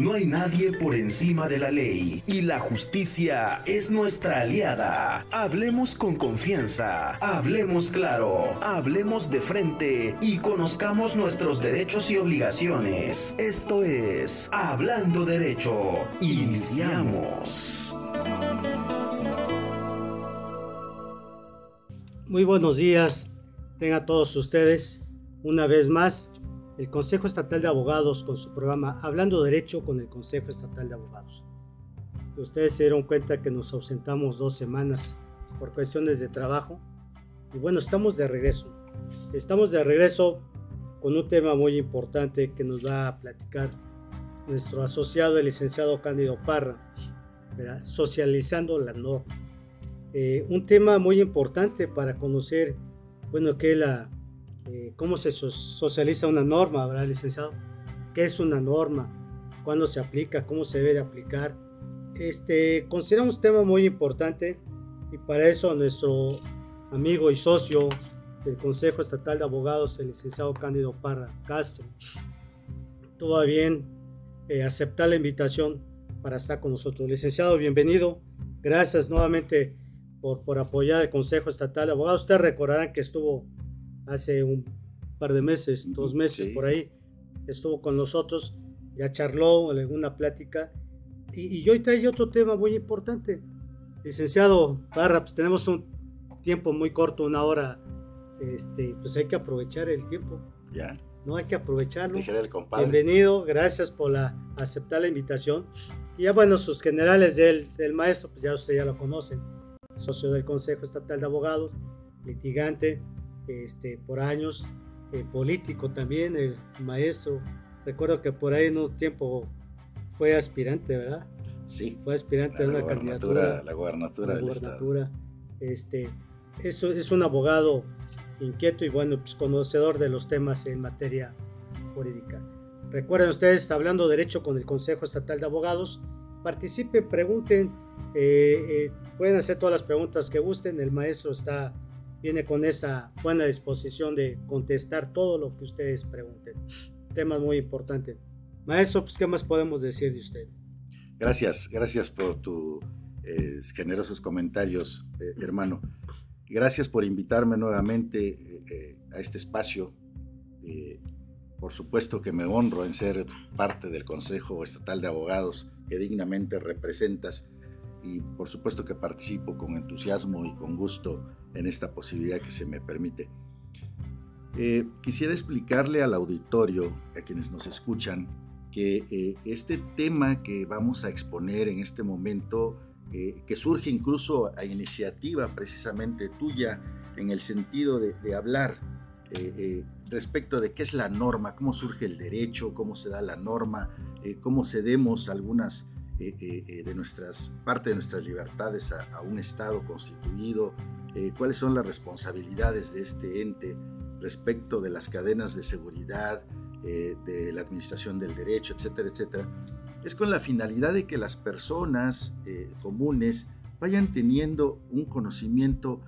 No hay nadie por encima de la ley y la justicia es nuestra aliada. Hablemos con confianza, hablemos claro, hablemos de frente y conozcamos nuestros derechos y obligaciones. Esto es Hablando Derecho. Iniciamos. Muy buenos días, tengan todos ustedes. Una vez más, el Consejo Estatal de Abogados con su programa Hablando Derecho con el Consejo Estatal de Abogados. Ustedes se dieron cuenta que nos ausentamos dos semanas por cuestiones de trabajo. Y bueno, estamos de regreso. Estamos de regreso con un tema muy importante que nos va a platicar nuestro asociado, el licenciado Cándido Parra, socializando la norma. Eh, un tema muy importante para conocer, bueno, que la, eh, cómo se socializa una norma, ¿verdad, licenciado? ¿Qué es una norma? ¿Cuándo se aplica? ¿Cómo se debe de aplicar? Este, consideramos un tema muy importante y para eso nuestro amigo y socio del Consejo Estatal de Abogados, el licenciado Cándido Parra Castro, tuvo bien eh, aceptar la invitación para estar con nosotros. Licenciado, bienvenido. Gracias nuevamente por, por apoyar el Consejo Estatal de Abogados. Ustedes recordarán que estuvo hace un par de meses, dos meses por ahí, estuvo con nosotros, ya charló en alguna plática. Y, y hoy trae otro tema muy importante. Licenciado Barra, pues tenemos un tiempo muy corto, una hora. Este, pues hay que aprovechar el tiempo. Ya. No hay que aprovecharlo. El compadre. Bienvenido, gracias por la, aceptar la invitación. Y ya bueno, sus generales del, del maestro, pues ya ustedes ya lo conocen socio del Consejo Estatal de Abogados, litigante este, por años, eh, político también, el maestro. Recuerdo que por ahí en un tiempo fue aspirante, ¿verdad? Sí. Fue aspirante a una candidatura. La gobernatura del Estado. Este, es, es un abogado inquieto y bueno, pues conocedor de los temas en materia jurídica. Recuerden ustedes, hablando derecho con el Consejo Estatal de Abogados, participen, pregunten, eh, eh, pueden hacer todas las preguntas que gusten. El maestro está, viene con esa buena disposición de contestar todo lo que ustedes pregunten. Temas muy importantes. Maestro, pues, ¿qué más podemos decir de usted? Gracias, gracias por tus eh, generosos comentarios, hermano. Gracias por invitarme nuevamente a este espacio. por supuesto que me honro en ser parte del Consejo Estatal de Abogados que dignamente representas y por supuesto que participo con entusiasmo y con gusto en esta posibilidad que se me permite. Eh, quisiera explicarle al auditorio, a quienes nos escuchan, que eh, este tema que vamos a exponer en este momento, eh, que surge incluso a iniciativa precisamente tuya, en el sentido de, de hablar respecto de qué es la norma, cómo surge el derecho, cómo se da la norma, cómo cedemos algunas eh, eh, eh, de nuestras, parte de nuestras libertades a, un Estado constituido, cuáles son las responsabilidades de este ente respecto de las cadenas de seguridad, de la administración del derecho, etcétera, etcétera, es con la finalidad de que las personas comunes vayan teniendo un conocimiento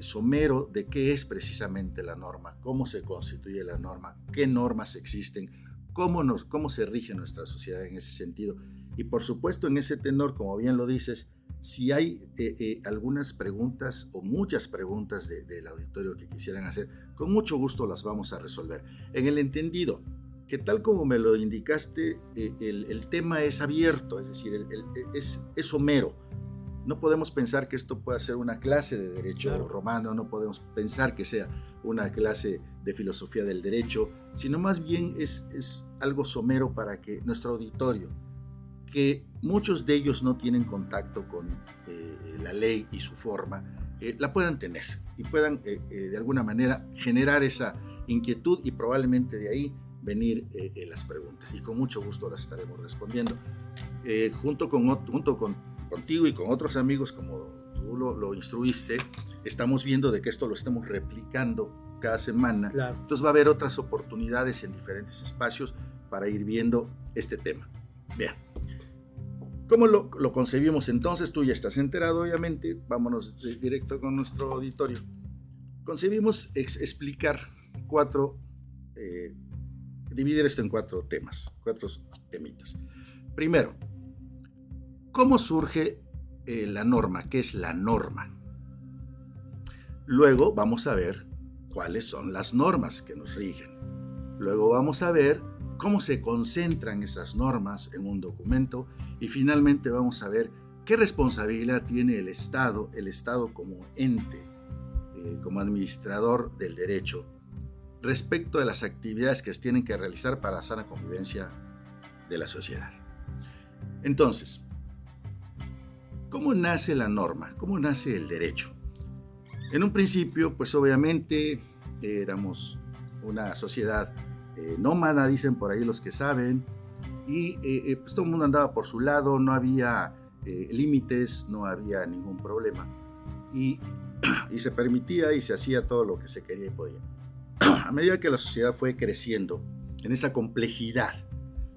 somero de qué es precisamente la norma, cómo se constituye la norma, qué normas existen, cómo, nos, cómo se rige nuestra sociedad en ese sentido. Y por supuesto, en ese tenor, como bien lo dices, si hay eh, eh, algunas preguntas o muchas preguntas del auditorio que quisieran hacer, con mucho gusto las vamos a resolver. En el entendido que tal como me lo indicaste, eh, el, tema es abierto, es decir, es, es somero. No podemos pensar que esto pueda ser una clase de derecho romano, no podemos pensar que sea una clase de filosofía del derecho, sino más bien es, es algo somero para que nuestro auditorio, que muchos de ellos no tienen contacto con eh, la ley y su forma, eh, la puedan tener y puedan eh, de alguna manera generar esa inquietud y probablemente de ahí venir las preguntas. Y con mucho gusto las estaremos respondiendo. junto con, junto con, contigo y con otros amigos, como tú lo, lo, instruiste, estamos viendo de que esto lo estamos replicando cada semana. Entonces va a haber otras oportunidades en diferentes espacios para ir viendo este tema. Vean. ¿Cómo lo, concebimos entonces? Tú ya estás enterado, obviamente. Vámonos directo con nuestro auditorio. Concebimos explicar cuatro, eh, dividir esto en cuatro temas, cuatro temitas. Primero, ¿cómo surge eh, la norma? ¿Qué es la norma? Luego vamos a ver cuáles son las normas que nos rigen. Luego vamos a ver cómo se concentran esas normas en un documento y finalmente vamos a ver qué responsabilidad tiene el Estado, el Estado como ente, eh, como administrador del derecho, respecto de las actividades que tienen que realizar para la sana convivencia de la sociedad. Entonces, ¿cómo nace la norma? ¿Cómo nace el derecho? En un principio, pues obviamente éramos una sociedad eh, nómada, dicen por ahí los que saben, y eh, pues todo el mundo andaba por su lado, no había límites, no había ningún problema. Y se permitía y se hacía todo lo que se quería y podía. A medida que la sociedad fue creciendo en esa complejidad,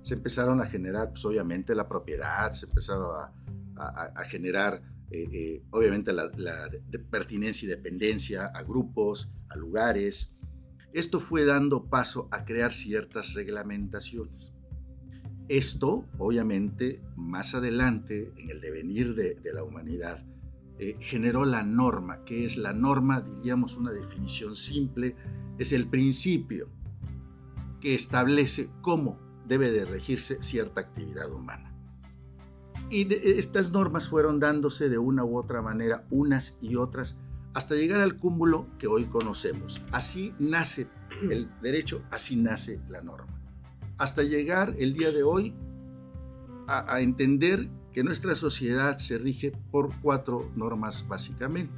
se empezaron a generar, pues obviamente, la propiedad, se empezaba a, generar, eh, eh, obviamente, la, pertinencia y dependencia a grupos, a lugares. Esto fue dando paso a crear ciertas reglamentaciones. Esto, obviamente, más adelante, en el devenir de la humanidad, eh, generó la norma, que es la norma, diríamos una definición simple, es el principio que establece cómo debe de regirse cierta actividad humana. Y estas normas fueron dándose de una u otra manera, unas y otras, hasta llegar al cúmulo que hoy conocemos. Así nace el derecho, así nace la norma. Hasta llegar el día de hoy a, entender que nuestra sociedad se rige por cuatro normas básicamente,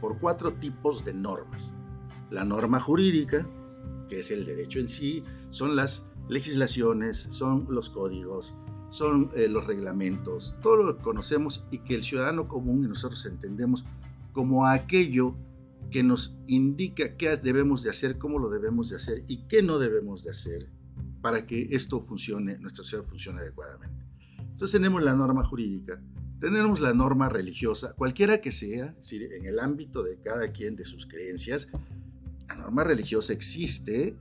por cuatro tipos de normas. La norma jurídica, que es el derecho en sí, son las legislaciones, son los códigos, son eh, los reglamentos, todo lo que conocemos y que el ciudadano común y nosotros entendemos como aquello que nos indica qué debemos de hacer, cómo lo debemos de hacer y qué no debemos de hacer para que esto funcione, nuestra sociedad funcione adecuadamente. Entonces tenemos la norma jurídica, tenemos la norma religiosa, cualquiera que sea, en el ámbito de cada quien de sus creencias, la norma religiosa existe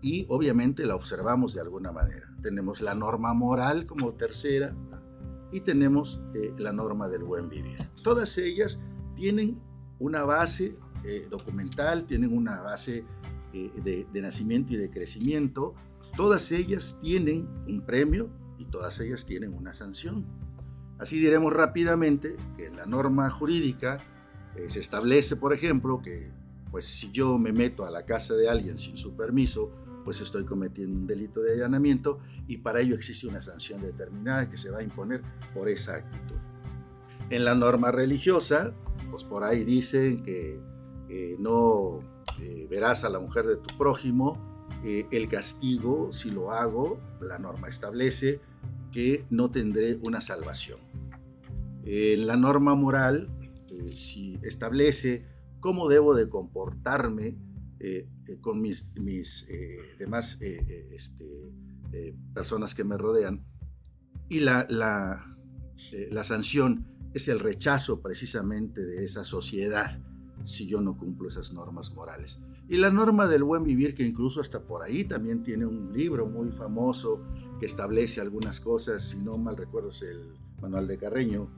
y obviamente la observamos de alguna manera. Tenemos la norma moral como tercera y tenemos eh, la norma del buen vivir. Todas ellas tienen una base eh, documental, tienen una base eh, de, de nacimiento y de crecimiento. Todas ellas tienen un premio, y todas ellas tienen una sanción. Así diremos rápidamente que en la norma jurídica eh, se establece, por ejemplo, que pues si yo me meto a la casa de alguien sin su permiso, pues estoy cometiendo un delito de allanamiento y para ello existe una sanción determinada que se va a imponer por esa actitud. En la norma religiosa, pues por ahí dicen que eh, no eh, verás a la mujer de tu prójimo eh, el castigo, si lo hago, la norma establece que no tendré una salvación. la norma moral, eh, si establece cómo debo de comportarme eh, con mis, demás este, personas que me rodean, y la, la sanción es el rechazo precisamente de esa sociedad si yo no cumplo esas normas morales. Y la norma del buen vivir, que incluso hasta por ahí también tiene un libro muy famoso que establece algunas cosas, si no mal recuerdo es el Manual de Carreño,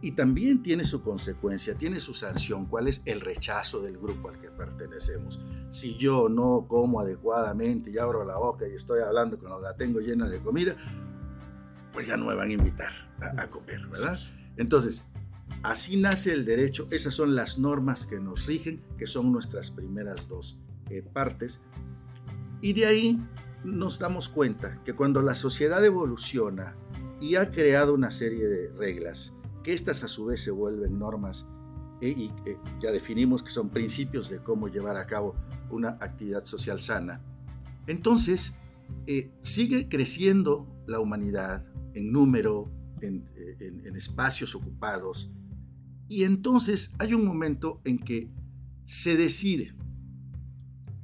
y también tiene su consecuencia, tiene su sanción, cuál es el rechazo del grupo al que pertenecemos. Si yo no como adecuadamente y abro la boca y estoy hablando cuando la tengo llena de comida, pues ya no me van a invitar a, a comer, ¿verdad? Entonces, Así nace el derecho, esas son las normas que nos rigen, que son nuestras primeras dos eh, partes. Y de ahí nos damos cuenta que cuando la sociedad evoluciona y ha creado una serie de reglas, que estas a su vez se vuelven normas eh, y eh, ya definimos que son principios de cómo llevar a cabo una actividad social sana, entonces sigue creciendo la humanidad en número, en, espacios ocupados. Y entonces hay un momento en que se decide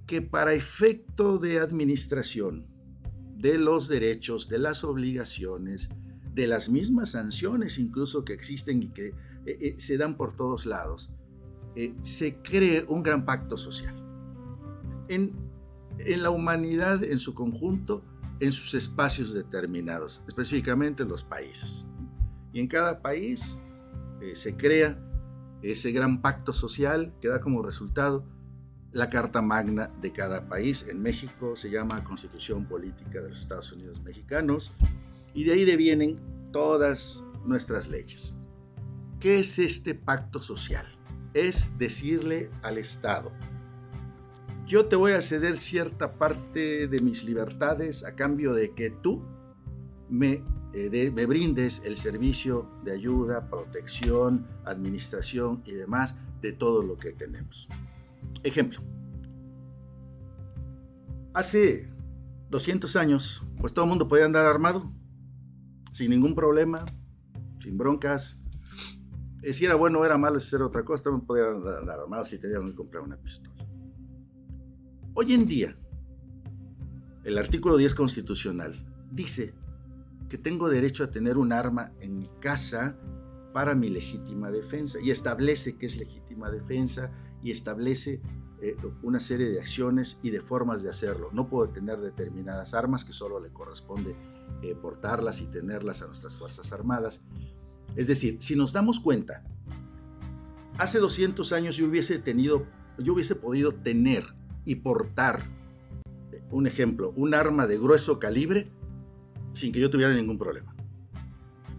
que para efecto de administración de los derechos, de las obligaciones, de las mismas sanciones incluso que existen y que eh, eh, se dan por todos lados, eh, se cree un gran pacto social. En, en la humanidad en su conjunto en sus espacios determinados, específicamente los países. Y en cada país eh, se crea ese gran pacto social que da como resultado la Carta Magna de cada país. En México se llama Constitución Política de los Estados Unidos Mexicanos y de ahí devienen todas nuestras leyes. ¿Qué es este pacto social? Es decirle al Estado, yo te voy a ceder cierta parte de mis libertades a cambio de que tú me, eh, me brindes el servicio de ayuda, protección, administración y demás de todo lo que tenemos. Ejemplo. Hace 200 años, pues todo el mundo podía andar armado, sin ningún problema, sin broncas. Y si era bueno o era malo hacer otra cosa, también podían andar armado si tenían que comprar una pistola. Hoy en día, el artículo 10 constitucional dice que tengo derecho a tener un arma en mi casa para mi legítima defensa y establece que es legítima defensa y establece eh, una serie de acciones y de formas de hacerlo. No puedo tener determinadas armas que solo le corresponde eh, portarlas y tenerlas a nuestras Fuerzas Armadas. Es decir, si nos damos cuenta, hace 200 años yo hubiese tenido, yo hubiese podido tener y portar, eh, un ejemplo, un arma de grueso calibre sin que yo tuviera ningún problema.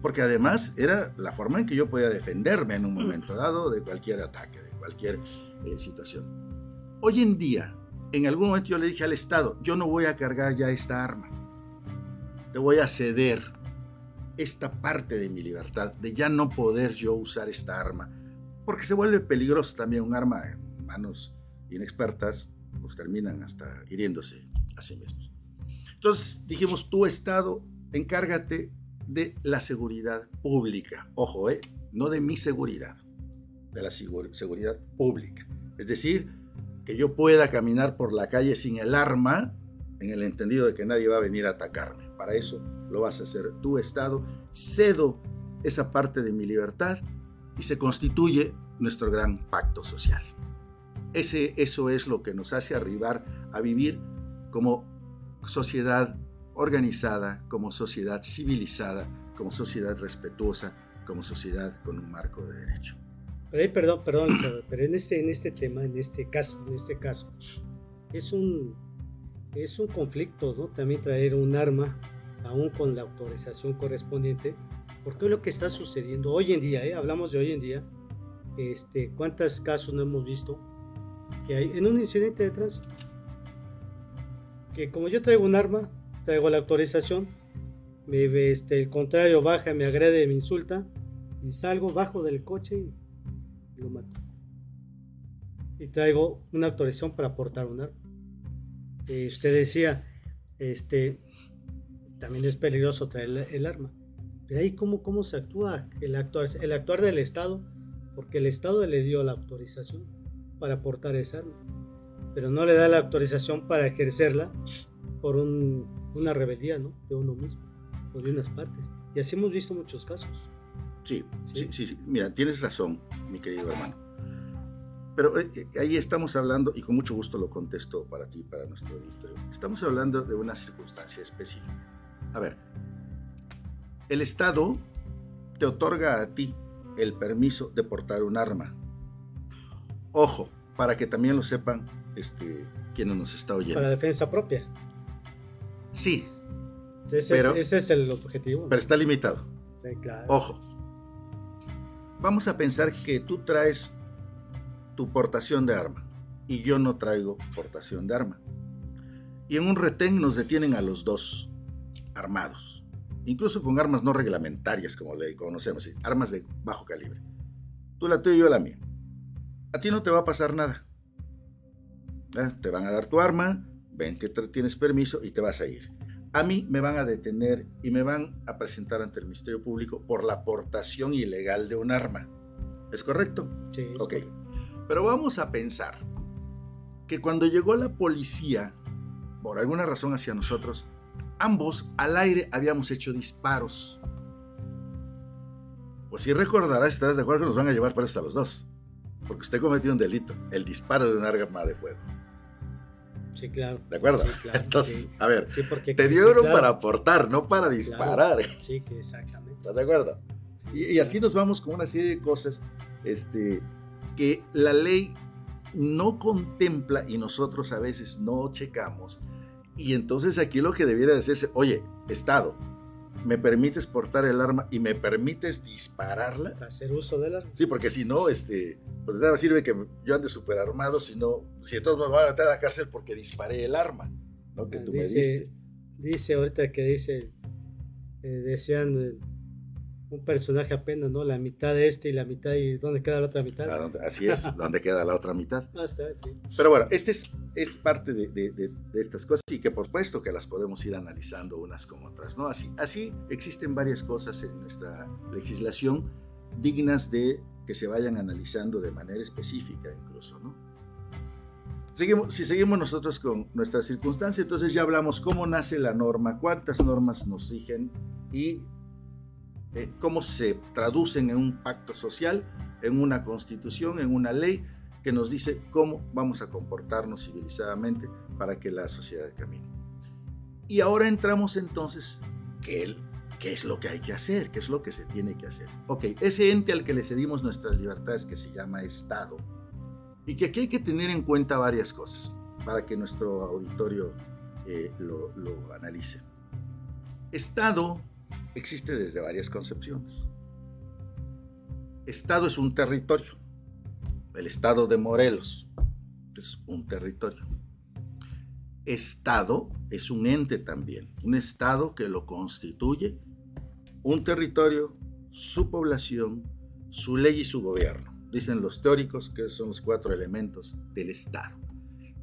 Porque además era la forma en que yo podía defenderme en un momento dado de cualquier ataque, de cualquier situación. Hoy en día, en algún momento yo le dije al Estado, yo no voy a cargar ya esta arma. Te voy a ceder esta parte de mi libertad, de ya no poder yo usar esta arma, porque se vuelve peligroso también un arma en manos inexpertas, pues terminan hasta hiriéndose a sí mismos. Entonces dijimos, tú Estado, encárgate de la seguridad pública. Ojo, ¿eh? no de mi seguridad, de la seguridad pública. Es decir, que yo pueda caminar por la calle sin el arma, en el entendido de que nadie va a venir a atacarme. Para eso lo vas a hacer tu Estado. Cedo esa parte de mi libertad y se constituye nuestro gran pacto social. Ese, eso es lo que nos hace arribar a vivir como sociedad organizada, como sociedad civilizada, como sociedad respetuosa, como sociedad con un marco de derecho. Pero, perdón, perdón, pero en este, en este tema, en este caso, en este caso, es un, es un conflicto, ¿no? También traer un arma, aún con la autorización correspondiente, porque lo que está sucediendo hoy en día, ¿eh? hablamos de hoy en día, este, ¿cuántos casos no hemos visto que hay en un incidente de tránsito? Que como yo traigo un arma, traigo la autorización, me, este, el contrario baja, me agrede, me insulta, y salgo bajo del coche y lo mato. Y traigo una autorización para portar un arma. Eh, usted decía, este, también es peligroso traer el, arma. Pero ahí cómo, cómo se actúa el actuar, el actuar del Estado, porque el Estado le dio la autorización para portar esa arma, pero no le da la autorización para ejercerla por una rebeldía ¿no? de uno mismo o de unas partes. Y así hemos visto muchos casos. Sí, sí, sí, sí, Mira, tienes razón, mi querido hermano. Pero eh, eh, ahí estamos hablando, y con mucho gusto lo contesto para ti, para nuestro auditorio. Estamos hablando de una circunstancia específica. A ver, el Estado te otorga a ti el permiso de portar un arma. Ojo, para que también lo sepan este, quienes nos está oyendo. Para defensa propia. Sí. Ese, pero, es, ese es el objetivo. Pero está limitado. Sí, claro. Ojo, Vamos a pensar que tú traes tu portación de arma y yo no traigo portación de arma. Y en un retén nos detienen a los dos armados, incluso con armas no reglamentarias como le conocemos, armas de bajo calibre. Tú la tuya y yo la mía. A ti no te va a pasar nada. ¿Eh? Te van a dar tu arma, ven que tienes permiso y te vas a ir a mí me van a detener y me van a presentar ante el Ministerio Público por la aportación ilegal de un arma. ¿Es correcto? Sí. ok. Pero vamos a pensar que cuando llegó la policía, por alguna razón hacia nosotros, ambos al aire habíamos hecho disparos. Pues si recordarás, estarás de acuerdo que nos van a llevar presos a los dos. Porque usted cometió un delito, el disparo de un arma de fuego. Sí, claro. ¿De acuerdo? Sí, claro, Entonces, sí. a ver, Sí, porque te dieron claro, para aportar, no para disparar. Sí, que exactamente. ¿Estás de acuerdo? Y, y así nos vamos con una serie de cosas este, que la ley no contempla y nosotros a veces no checamos. Y entonces aquí lo que debiera decirse, oye, Estado, ¿me permites portar el arma y me permites dispararla? Para hacer uso del arma. Sí, porque si no, este, pues de nada sirve que yo ande súper armado, si no, si entonces me van a meter a la cárcel porque disparé el arma, ¿no? Que tú me diste. dice ahorita que dice, eh, decían eh, un personaje apenas, ¿no? La mitad de este y la mitad y ¿dónde queda la otra mitad? ¿A dónde- Así es, donde queda la otra mitad. Ah, está, sí. Pero bueno, este es, es parte de, de- de- de estas cosas y que por supuesto que las podemos ir analizando unas con otras, ¿no? Así, así existen varias cosas en nuestra legislación dignas de que se vayan analizando de manera específica incluso, ¿no? Seguimos, si seguimos nosotros con nuestra circunstancia, entonces ya hablamos cómo nace la norma, cuántas normas nos rigen y eh, cómo se traducen en un pacto social, en una constitución, en una ley que nos dice cómo vamos a comportarnos civilizadamente para que la sociedad camine. Y ahora entramos entonces, ¿qué, ¿qué es lo que hay que hacer? ¿Qué es lo que se tiene que hacer? Ok, ese ente al que le cedimos nuestras libertades que se llama Estado, y que aquí hay que tener en cuenta varias cosas para que nuestro auditorio eh, lo, lo analice. Estado existe desde varias concepciones. Estado es un territorio. El estado de Morelos es un territorio. Estado es un ente también, un estado que lo constituye un territorio, su población, su ley y su gobierno. Dicen los teóricos que son los cuatro elementos del estado.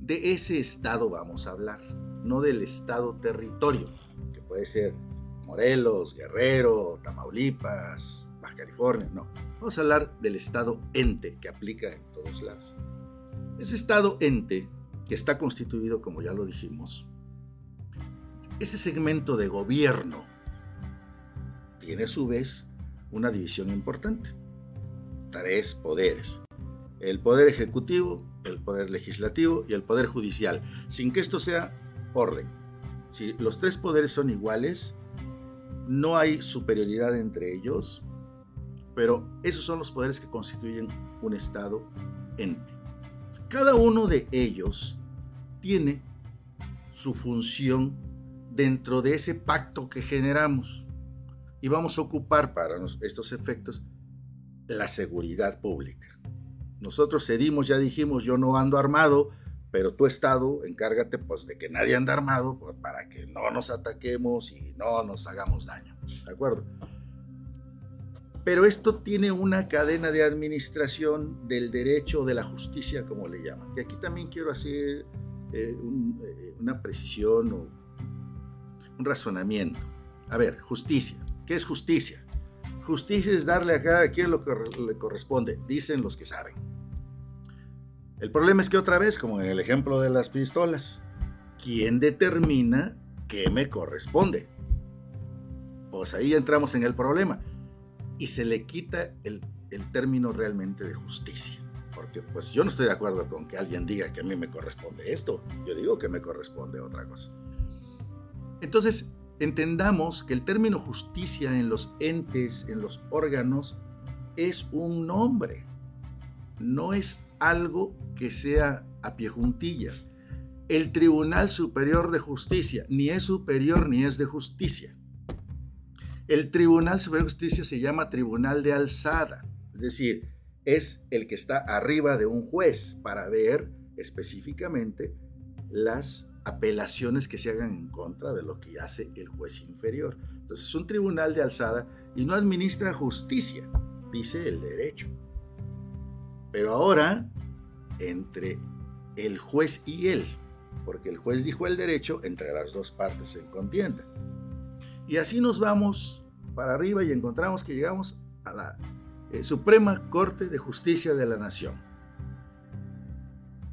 De ese estado vamos a hablar, no del estado territorio, que puede ser Morelos, Guerrero, Tamaulipas, Baja California, no. Vamos a hablar del estado ente que aplica en todos lados. Ese estado ente, que está constituido, como ya lo dijimos, ese segmento de gobierno tiene a su vez una división importante. Tres poderes. El poder ejecutivo, el poder legislativo y el poder judicial. Sin que esto sea orden. Si los tres poderes son iguales, no hay superioridad entre ellos, pero esos son los poderes que constituyen un Estado ente. Cada uno de ellos tiene su función dentro de ese pacto que generamos y vamos a ocupar para estos efectos la seguridad pública. Nosotros cedimos, ya dijimos, yo no ando armado, pero tu Estado, encárgate pues de que nadie anda armado pues, para que no nos ataquemos y no nos hagamos daño. ¿De acuerdo? Pero esto tiene una cadena de administración del derecho de la justicia, como le llaman. Y aquí también quiero hacer eh, un- eh, una precisión o un razonamiento. A ver, justicia. ¿Qué es justicia? Justicia es darle a cada quien lo que le corresponde, dicen los que saben. El problema es que otra vez, como en el ejemplo de las pistolas, ¿quién determina qué me corresponde? Pues ahí entramos en el problema y se le quita el, el término realmente de justicia. Porque pues yo no estoy de acuerdo con que alguien diga que a mí me corresponde esto. Yo digo que me corresponde otra cosa. Entonces, entendamos que el término justicia en los entes, en los órganos, es un nombre. No es algo que sea a pie juntillas. El Tribunal Superior de Justicia ni es superior ni es de justicia. El Tribunal Superior de Justicia se llama Tribunal de Alzada, es decir, es el que está arriba de un juez para ver específicamente las apelaciones que se hagan en contra de lo que hace el juez inferior. Entonces es un tribunal de alzada y no administra justicia, dice el derecho. Pero ahora, entre el juez y él, porque el juez dijo el derecho, entre las dos partes en contienda. Y así nos vamos para arriba y encontramos que llegamos a la eh, Suprema Corte de Justicia de la Nación.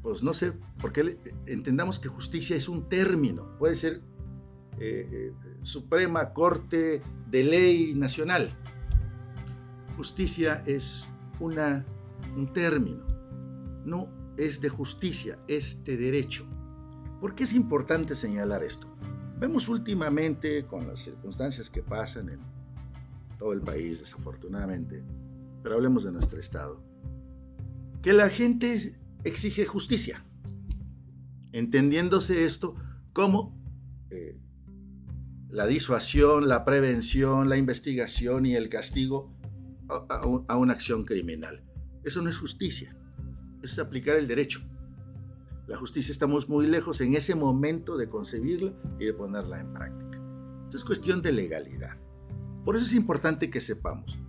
Pues no sé, porque entendamos que justicia es un término, puede ser eh, eh, Suprema Corte de Ley Nacional. Justicia es una, un término, no es de justicia, es de derecho. ¿Por qué es importante señalar esto? Vemos últimamente, con las circunstancias que pasan en todo el país, desafortunadamente, pero hablemos de nuestro Estado, que la gente exige justicia, entendiéndose esto como eh, la disuasión, la prevención, la investigación y el castigo a, a una acción criminal. Eso no es justicia, es aplicar el derecho. La justicia estamos muy lejos en ese momento de concebirla y de ponerla en práctica. es cuestión de legalidad. Por eso es importante que sepamos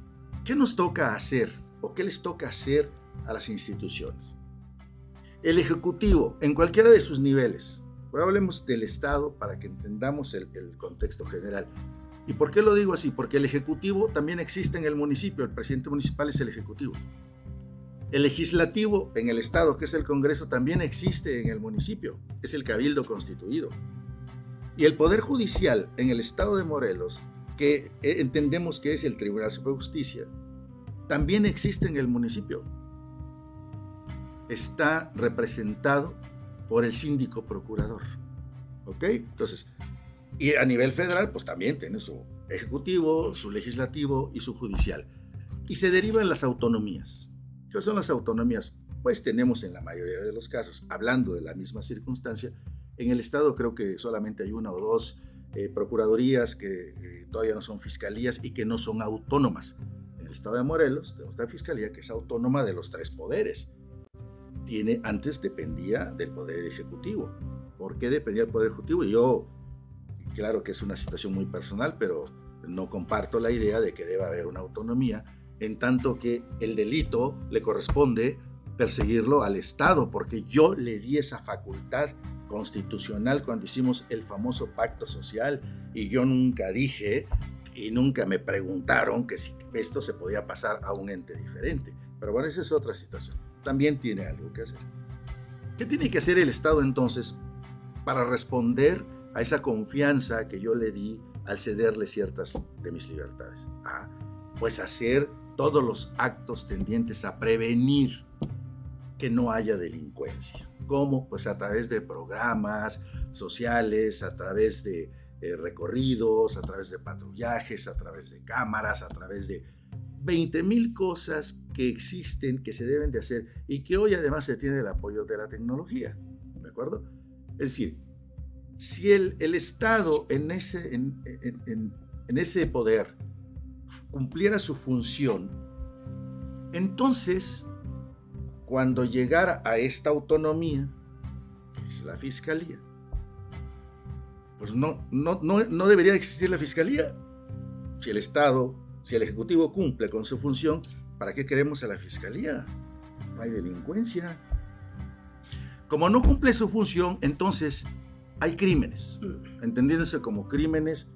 qué nos toca hacer o qué les toca hacer a las instituciones. El Ejecutivo, en cualquiera de sus niveles, hablemos del Estado para que entendamos el, el contexto general. ¿Y por qué lo digo así? Porque el Ejecutivo también existe en el municipio, el presidente municipal es el Ejecutivo. El legislativo en el Estado, que es el Congreso, también existe en el municipio, es el Cabildo Constituido. Y el Poder Judicial en el Estado de Morelos, que eh, entendemos que es el Tribunal Superior de Justicia, también existe en el municipio. Está representado por el síndico procurador. ¿Ok? Entonces, y a nivel federal, pues también tiene su ejecutivo, su legislativo y su judicial. Y se derivan las autonomías. ¿Qué son las autonomías? Pues tenemos en la mayoría de los casos, hablando de la misma circunstancia, en el Estado creo que solamente hay una o dos eh, procuradurías que eh, todavía no son fiscalías y que no son autónomas. En el Estado de Morelos tenemos esta fiscalía que es autónoma de los tres poderes. Tiene, antes dependía del Poder Ejecutivo. ¿Por qué dependía del Poder Ejecutivo? Yo, claro que es una situación muy personal, pero no comparto la idea de que deba haber una autonomía en tanto que el delito le corresponde perseguirlo al Estado, porque yo le di esa facultad constitucional cuando hicimos el famoso pacto social y yo nunca dije y nunca me preguntaron que si esto se podía pasar a un ente diferente. Pero bueno, esa es otra situación. También tiene algo que hacer. ¿Qué tiene que hacer el Estado entonces para responder a esa confianza que yo le di al cederle ciertas de mis libertades? Ah, pues hacer todos los actos tendientes a prevenir que no haya delincuencia. ¿Cómo? Pues a través de programas sociales, a través de eh, recorridos, a través de patrullajes, a través de cámaras, a través de 20 mil cosas que existen, que se deben de hacer y que hoy además se tiene el apoyo de la tecnología. ¿De acuerdo? Es decir, si el, Estado en ese, en ese poder cumpliera su función, entonces, cuando llegara a esta autonomía, es la fiscalía, pues no, no, no, no debería existir la fiscalía. Si el Estado, si el Ejecutivo cumple con su función, ¿para qué queremos a la fiscalía? No hay delincuencia. Como no cumple su función, entonces hay crímenes, entendiéndose como crímenes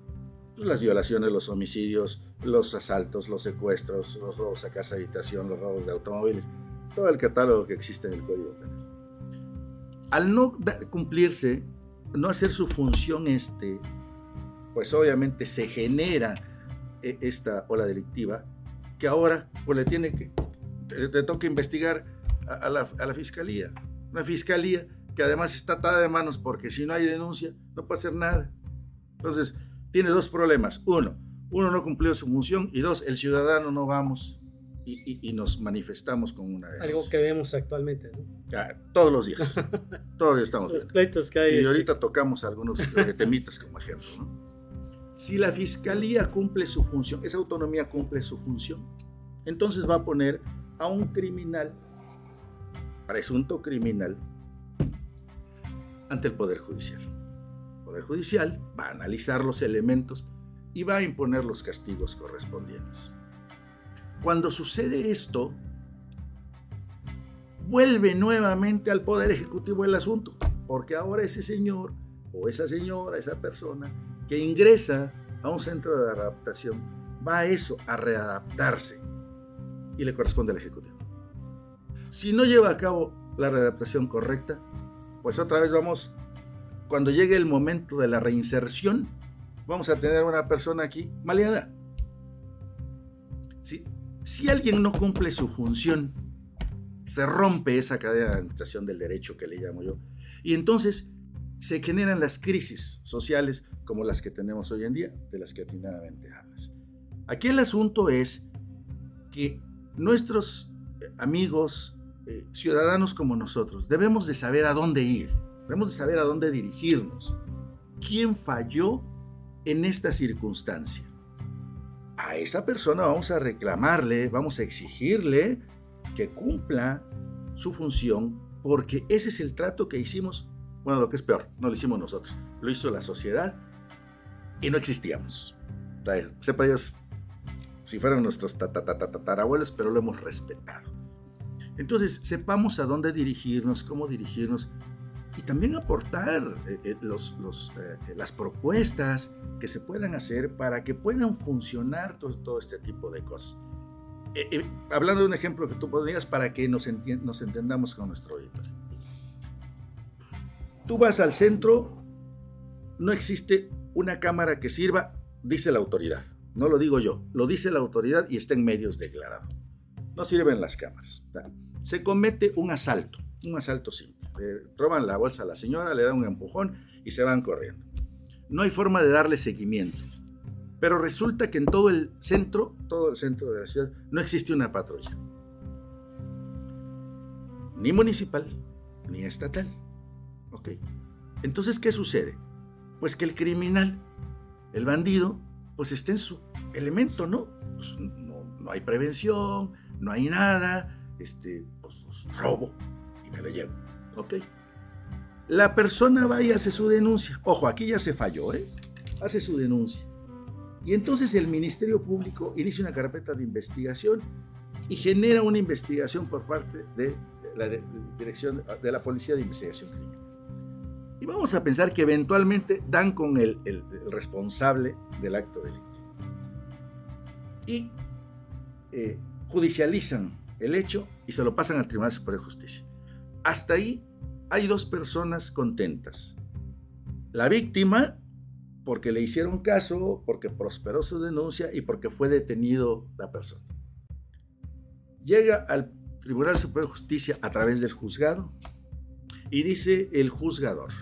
pues, las violaciones, los homicidios, los asaltos, los secuestros, los robos a casa habitación, los robos de automóviles, todo el catálogo que existe en el Código Penal. Al no cumplirse, no hacer su función este, pues obviamente se genera e, esta ola delictiva que ahora pues le tiene que, le, toca investigar a, la, a la fiscalía. Una fiscalía que además está atada de manos porque si no hay denuncia no puede hacer nada. Entonces, tiene dos problemas. Uno, uno no cumplió su función y dos, el ciudadano no vamos y, nos manifestamos con una Algo que vemos actualmente, ¿no? todos los días. todos estamos Los pleitos que hay. Y este ahorita tocamos algunos temitas como ejemplo, ¿no? Si la fiscalía cumple su función, esa autonomía cumple su función, entonces va a poner a un criminal, presunto criminal, ante el Poder Judicial. Judicial va a analizar los elementos y va a imponer los castigos correspondientes. Cuando sucede esto, vuelve nuevamente al Poder Ejecutivo el asunto, porque ahora ese señor o esa señora, esa persona que ingresa a un centro de adaptación, va a eso, a readaptarse, y le corresponde al Ejecutivo. Si no lleva a cabo la readaptación correcta, pues otra vez vamos cuando llegue el momento de la reinserción, vamos a tener una persona aquí maleada. Si, si alguien no cumple su función, se rompe esa cadena de administración del derecho que le llamo yo. Y entonces se generan las crisis sociales como las que tenemos hoy en día, de las que atinadamente hablas. Aquí el asunto es que nuestros eh, amigos, eh, ciudadanos como nosotros, debemos de saber a dónde ir, debemos de saber a dónde dirigirnos. ¿Quién falló en esta circunstancia? A esa persona vamos a reclamarle, vamos a exigirle que cumpla su función, porque ese es el trato que hicimos, bueno, lo que es peor, no lo hicimos nosotros, lo hizo la sociedad y no existíamos. Sepa Dios si fueran nuestros tatarabuelos, pero lo hemos respetado. Entonces, sepamos a dónde dirigirnos, cómo dirigirnos y también aportar eh, eh, los, eh, las propuestas que se puedan hacer para que puedan funcionar todo, este tipo de cosas. hablando de un ejemplo que tú podrías para que nos, nos entendamos con nuestro editor. Tú vas al centro, no existe una cámara que sirva, dice la autoridad. No lo digo yo, lo dice la autoridad y está en medios declarado. No sirven las cámaras. Se comete un asalto, un asalto simple. Roban la bolsa a la señora, le dan un empujón y se van corriendo. No hay forma de darle seguimiento. Pero resulta que en todo el centro, todo el centro de la ciudad, no existe una patrulla. Ni municipal, ni estatal. ¿Ok? Entonces, ¿qué sucede? Pues que el criminal, el bandido, pues está en su elemento, ¿no? Pues, no, hay prevención, no hay nada, este, pues, pues, robo y me lo llevo. Ok. La persona va y hace su denuncia. Ojo, aquí ya se falló, ¿eh? Hace su denuncia. Y entonces el Ministerio Público inicia una carpeta de investigación y genera una investigación por parte de la dirección de la Policía de Investigación Criminal. Y vamos a pensar que eventualmente dan con el, responsable del acto delictivo. Y eh, judicializan el hecho y se lo pasan al Tribunal Superior de Justicia. Hasta ahí hay dos personas contentas. La víctima, porque le hicieron caso, porque prosperó su denuncia y porque fue detenido la persona. Llega al Tribunal Superior de Justicia a través del juzgado y dice el juzgador,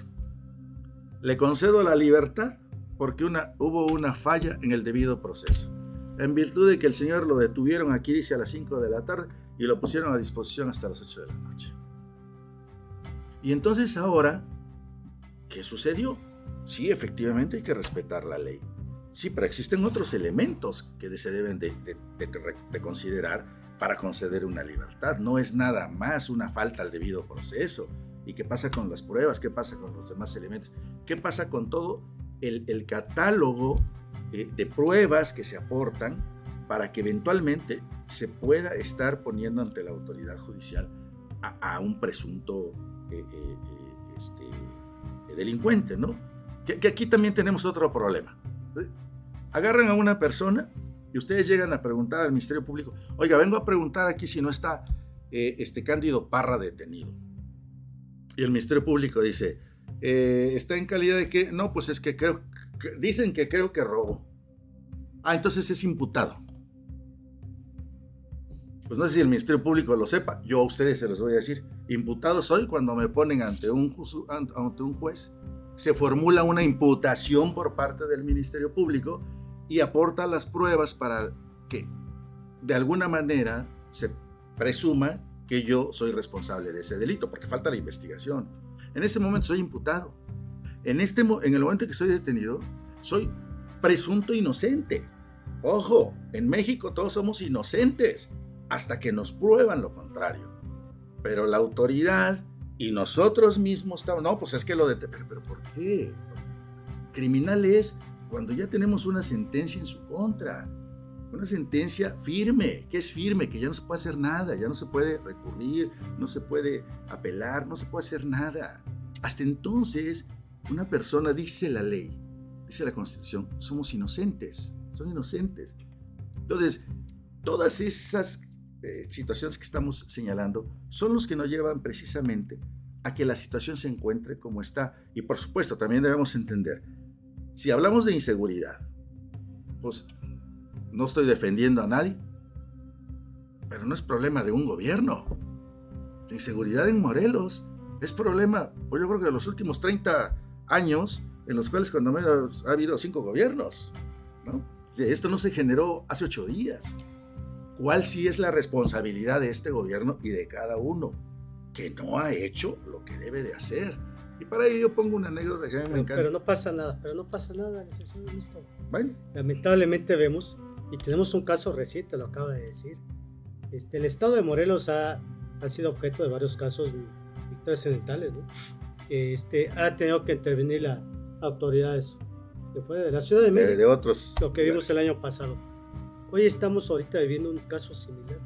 le concedo la libertad porque hubo una falla en el debido proceso. En virtud de que el señor lo detuvieron aquí, dice a las 5 de la tarde, y lo pusieron a disposición hasta las 8 de la noche. Y entonces ahora, ¿qué sucedió? Sí, efectivamente hay que respetar la ley. Sí, pero existen otros elementos que se deben de, de, considerar para conceder una libertad. No es nada más una falta al debido proceso. ¿Y qué pasa con las pruebas? ¿Qué pasa con los demás elementos? ¿Qué pasa con todo el, catálogo eh, de pruebas que se aportan para que eventualmente se pueda estar poniendo ante la autoridad judicial a, un presunto eh, eh, este, delincuente, ¿no? Que, que, aquí también tenemos otro problema. Agarran a una persona y ustedes llegan a preguntar al Ministerio Público, oiga, vengo a preguntar aquí si no está este Cándido Parra detenido. Y el Ministerio Público dice, eh, ¿está en calidad de qué? No, pues es que creo, dicen que creo que robo. Ah, entonces es imputado. Pues no sé si el Ministerio Público lo sepa, yo a ustedes se los voy a decir. Imputado soy cuando me ponen ante un, ante un juez, se formula una imputación por parte del Ministerio Público y aporta las pruebas para que de alguna manera se presuma que yo soy responsable de ese delito, porque falta la investigación. En ese momento soy imputado. En, este, en el momento que soy detenido, soy presunto inocente. Ojo, en México todos somos inocentes hasta que nos prueban lo contrario. Pero la autoridad y nosotros mismos estamos, no, pues es que lo de... Pero, pero ¿por qué? Criminal es cuando ya tenemos una sentencia en su contra una sentencia firme. que es firme? Que ya no se puede hacer nada, ya no se puede recurrir, no se puede apelar, no se puede hacer nada. Hasta entonces, una persona dice la ley, dice la Constitución, somos inocentes, son inocentes. Entonces, todas esas eh, situaciones que estamos señalando son los que nos llevan precisamente a que la situación se encuentre como está. Y por supuesto, también debemos entender, si hablamos de inseguridad, pues no estoy defendiendo a nadie, pero no es problema de un gobierno. La inseguridad en Morelos es problema, pues yo creo que de los últimos 30 años en los cuales cuando menos ha habido cinco gobiernos. ¿no? Esto no se generó hace ocho días. ¿Cuál sí es la responsabilidad de este gobierno y de cada uno? Que no ha hecho lo que debe de hacer. Y para ello yo pongo una anécdota que a mí me encanta. Pero no pasa nada, pero no pasa nada, licenciado Bueno. Lamentablemente vemos, y tenemos un caso reciente, lo acaba de decir. Este, el estado de Morelos ha, ha sido objeto de varios casos trascendentales, ¿no? Este, ha tenido que intervenir las autoridades fue de la Ciudad de México, de, otros, lo que vimos el año pasado. Hoy estamos ahorita viviendo un caso similar.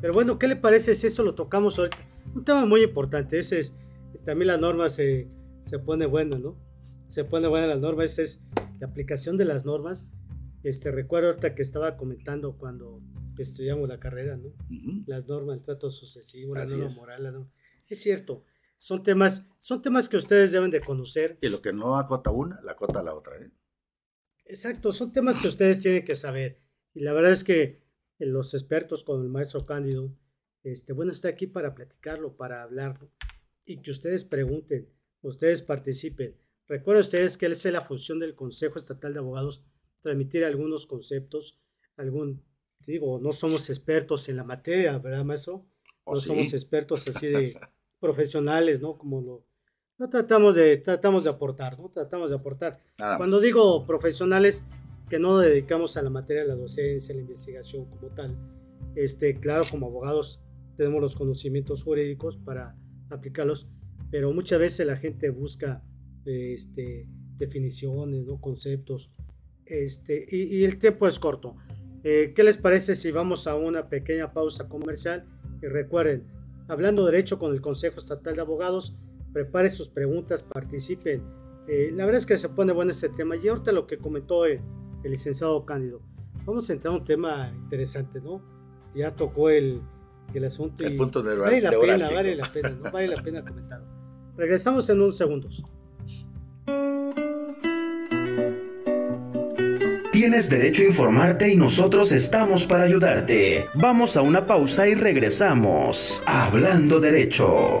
Pero bueno, ¿qué le parece si eso lo tocamos ahorita? Un tema muy importante, ese es, también la norma se, se pone buena, ¿no? Se pone buena la norma, esa es la aplicación de las normas. Este, recuerdo ahorita que estaba comentando cuando estudiamos la carrera, ¿no? Las normas, el trato sucesivo, la norma moral, la norma. Es cierto, son temas, son temas que ustedes deben de conocer. Y lo que no acota una, la acota la otra. ¿eh? Exacto, son temas que ustedes tienen que saber. Y la verdad es que los expertos con el maestro Cándido, este, bueno, está aquí para platicarlo, para hablarlo. Y que ustedes pregunten, ustedes participen. Recuerden ustedes que es la función del Consejo Estatal de Abogados, transmitir algunos conceptos, algún, digo, no somos expertos en la materia, ¿verdad, maestro? no somos expertos así de profesionales, ¿no? Como lo, no tratamos de, tratamos de aportar, ¿no? Tratamos de aportar. Cuando digo profesionales, que no dedicamos a la materia de la docencia, la investigación como tal, este, claro, como abogados tenemos los conocimientos jurídicos para aplicarlos, pero muchas veces la gente busca este, definiciones, ¿no? conceptos, este, y, el tiempo es corto. Eh, ¿Qué les parece si vamos a una pequeña pausa comercial? Y recuerden, hablando derecho con el Consejo Estatal de Abogados, prepare sus preguntas, participen. Eh, la verdad es que se pone bueno este tema y ahorita lo que comentó el, licenciado Cándido. Vamos a entrar a un tema interesante, ¿no? Ya tocó el, el asunto el punto de, vale la pena, vale la pena, ¿no? vale la pena comentarlo. Regresamos en unos segundos. Tienes derecho a informarte y nosotros estamos para ayudarte. Vamos a una pausa y regresamos. Hablando derecho.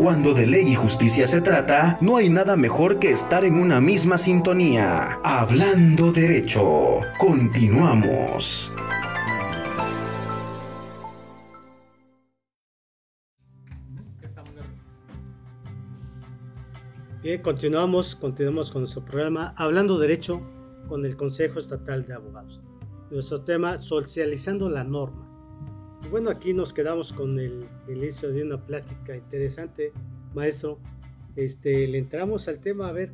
Cuando de ley y justicia se trata, no hay nada mejor que estar en una misma sintonía. Hablando derecho. Continuamos. Bien, continuamos, continuamos con nuestro programa Hablando Derecho con el Consejo Estatal de Abogados. nuestro tema socializando la norma. Y bueno, aquí nos quedamos con el, inicio de una plática interesante, maestro. Este, le entramos al tema a ver,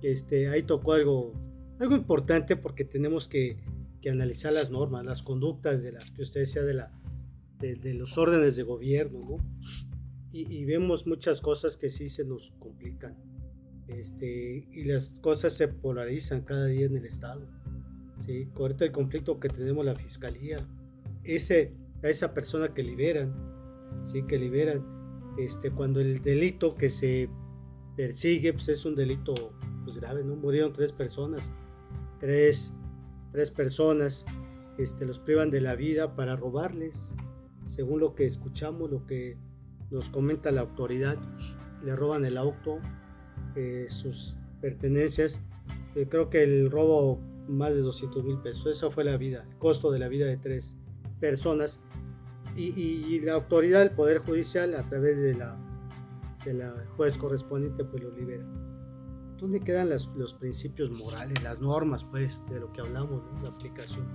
este, ahí tocó algo, algo importante porque tenemos que, que analizar las normas, las conductas de la que usted decía de la de, los órdenes de gobierno, ¿no? Y, vemos muchas cosas que sí se nos complican. Este, y las cosas se polarizan cada día en el Estado. ¿sí? Ahorita el conflicto que tenemos la fiscalía, ese, a esa persona que liberan, ¿sí? que liberan, este, cuando el delito que se persigue pues es un delito pues, grave, ¿no? Murieron tres personas, tres, tres personas, este, los privan de la vida para robarles, según lo que escuchamos, lo que nos comenta la autoridad, le roban el auto, eh, sus pertenencias. Eh, creo que el robo más de 200 mil pesos. Esa fue la vida, el costo de la vida de tres personas. Y, la autoridad, el Poder Judicial, a través de la, de la juez correspondiente, pues lo libera. ¿Dónde quedan los principios morales, las normas, pues, de lo que hablamos, la aplicación?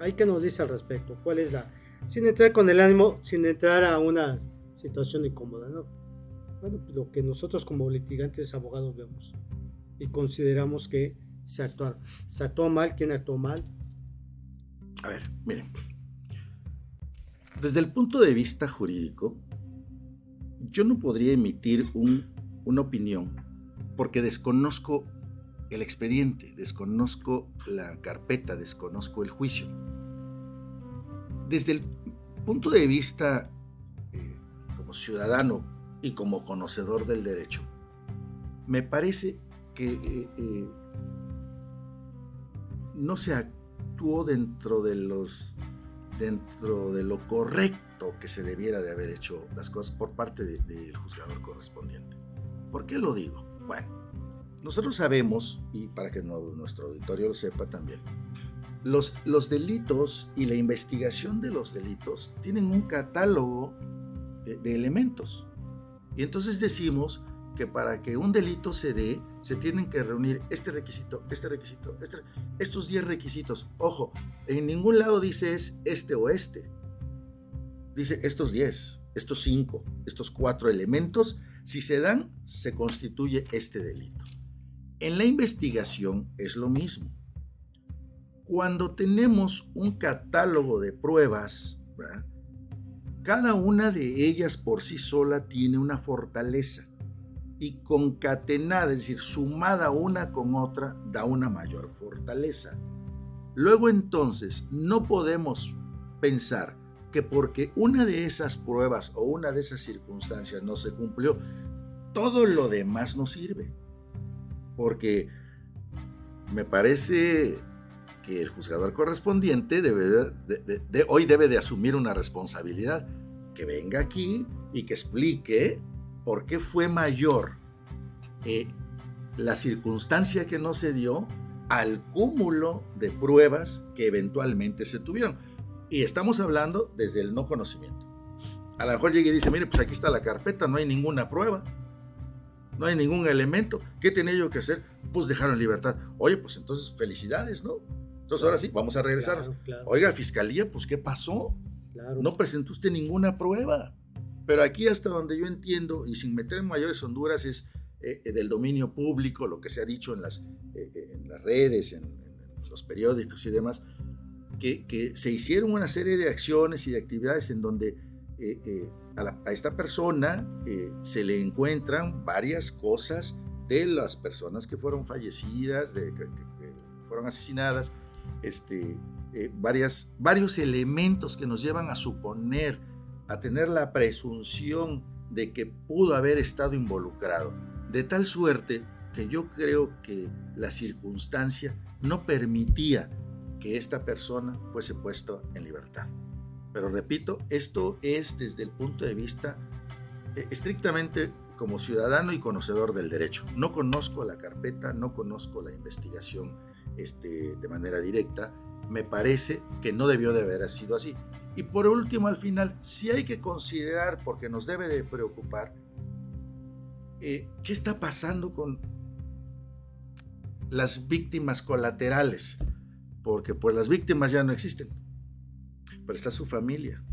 ¿Hay que nos dice al respecto? ¿Cuál es la, sin entrar con el ánimo, sin entrar a una situación incómoda, ¿no? Bueno, pues lo que nosotros como litigantes abogados vemos y consideramos que se actuó, se actuó mal, ¿quién actuó mal? A ver, miren, desde el punto de vista jurídico, yo no podría emitir una opinión porque desconozco el expediente, desconozco la carpeta, desconozco el juicio. Desde el punto de vista eh, como ciudadano y como conocedor del derecho, me parece que eh, eh, no se actuó dentro de los dentro de lo correcto que se debiera de haber hecho las cosas por parte del juzgador correspondiente. ¿Por qué lo digo? Bueno, nosotros sabemos, y para que nuestro auditorio lo sepa también, los, delitos y la investigación de los delitos tienen un catálogo de, elementos. Y entonces decimos que para que un delito se dé, se tienen que reunir este requisito, este requisito, este, estos 10 requisitos. Ojo, en ningún lado dice es este o este. Dice estos 10, estos 5, estos 4 elementos, si se dan, se constituye este delito. En la investigación es lo mismo. Cuando tenemos un catálogo de pruebas, cada una de ellas por sí sola tiene una fortaleza y concatenada, es decir, sumada una con otra, da una mayor fortaleza. Luego entonces no podemos pensar que porque una de esas pruebas o una de esas circunstancias no se cumplió, todo lo demás no sirve. Porque me parece el juzgador correspondiente de, hoy debe de asumir una responsabilidad, que venga aquí y que explique por qué fue mayor eh, la circunstancia que no se dio al cúmulo de pruebas que eventualmente se tuvieron. Y estamos hablando desde el no conocimiento. A lo mejor llega y dice, mire, pues aquí está la carpeta, no hay ninguna prueba, no hay ningún elemento. ¿Qué tenía yo que hacer? Pues dejaron libertad. Oye, pues entonces felicidades, ¿no? Entonces ahora sí, vamos a regresar. Oiga, fiscalía, pues ¿qué pasó? No presentó usted ninguna prueba. Pero aquí hasta donde yo entiendo, y sin meter en mayores honduras, es eh, eh, del dominio público, lo que se ha dicho en las, eh, en las redes, en, los periódicos y demás, que, que, se hicieron una serie de acciones y de actividades en donde a, esta persona se le encuentran varias cosas de las personas que fueron fallecidas, de, que fueron asesinadas, este, eh, varias, varios elementos que nos llevan a suponer, a tener la presunción de que pudo haber estado involucrado, de tal suerte que yo creo que la circunstancia no permitía que esta persona fuese puesto en libertad. Pero repito, esto es desde el punto de vista eh, estrictamente como ciudadano y conocedor del derecho. No conozco la carpeta, no conozco la investigación este, de manera directa, me parece que no debió de haber sido así. Y por último, al final, sí hay que considerar, porque nos debe de preocupar, eh, qué está pasando con las víctimas colaterales. porque pues las víctimas ya no existen, pero está su familia,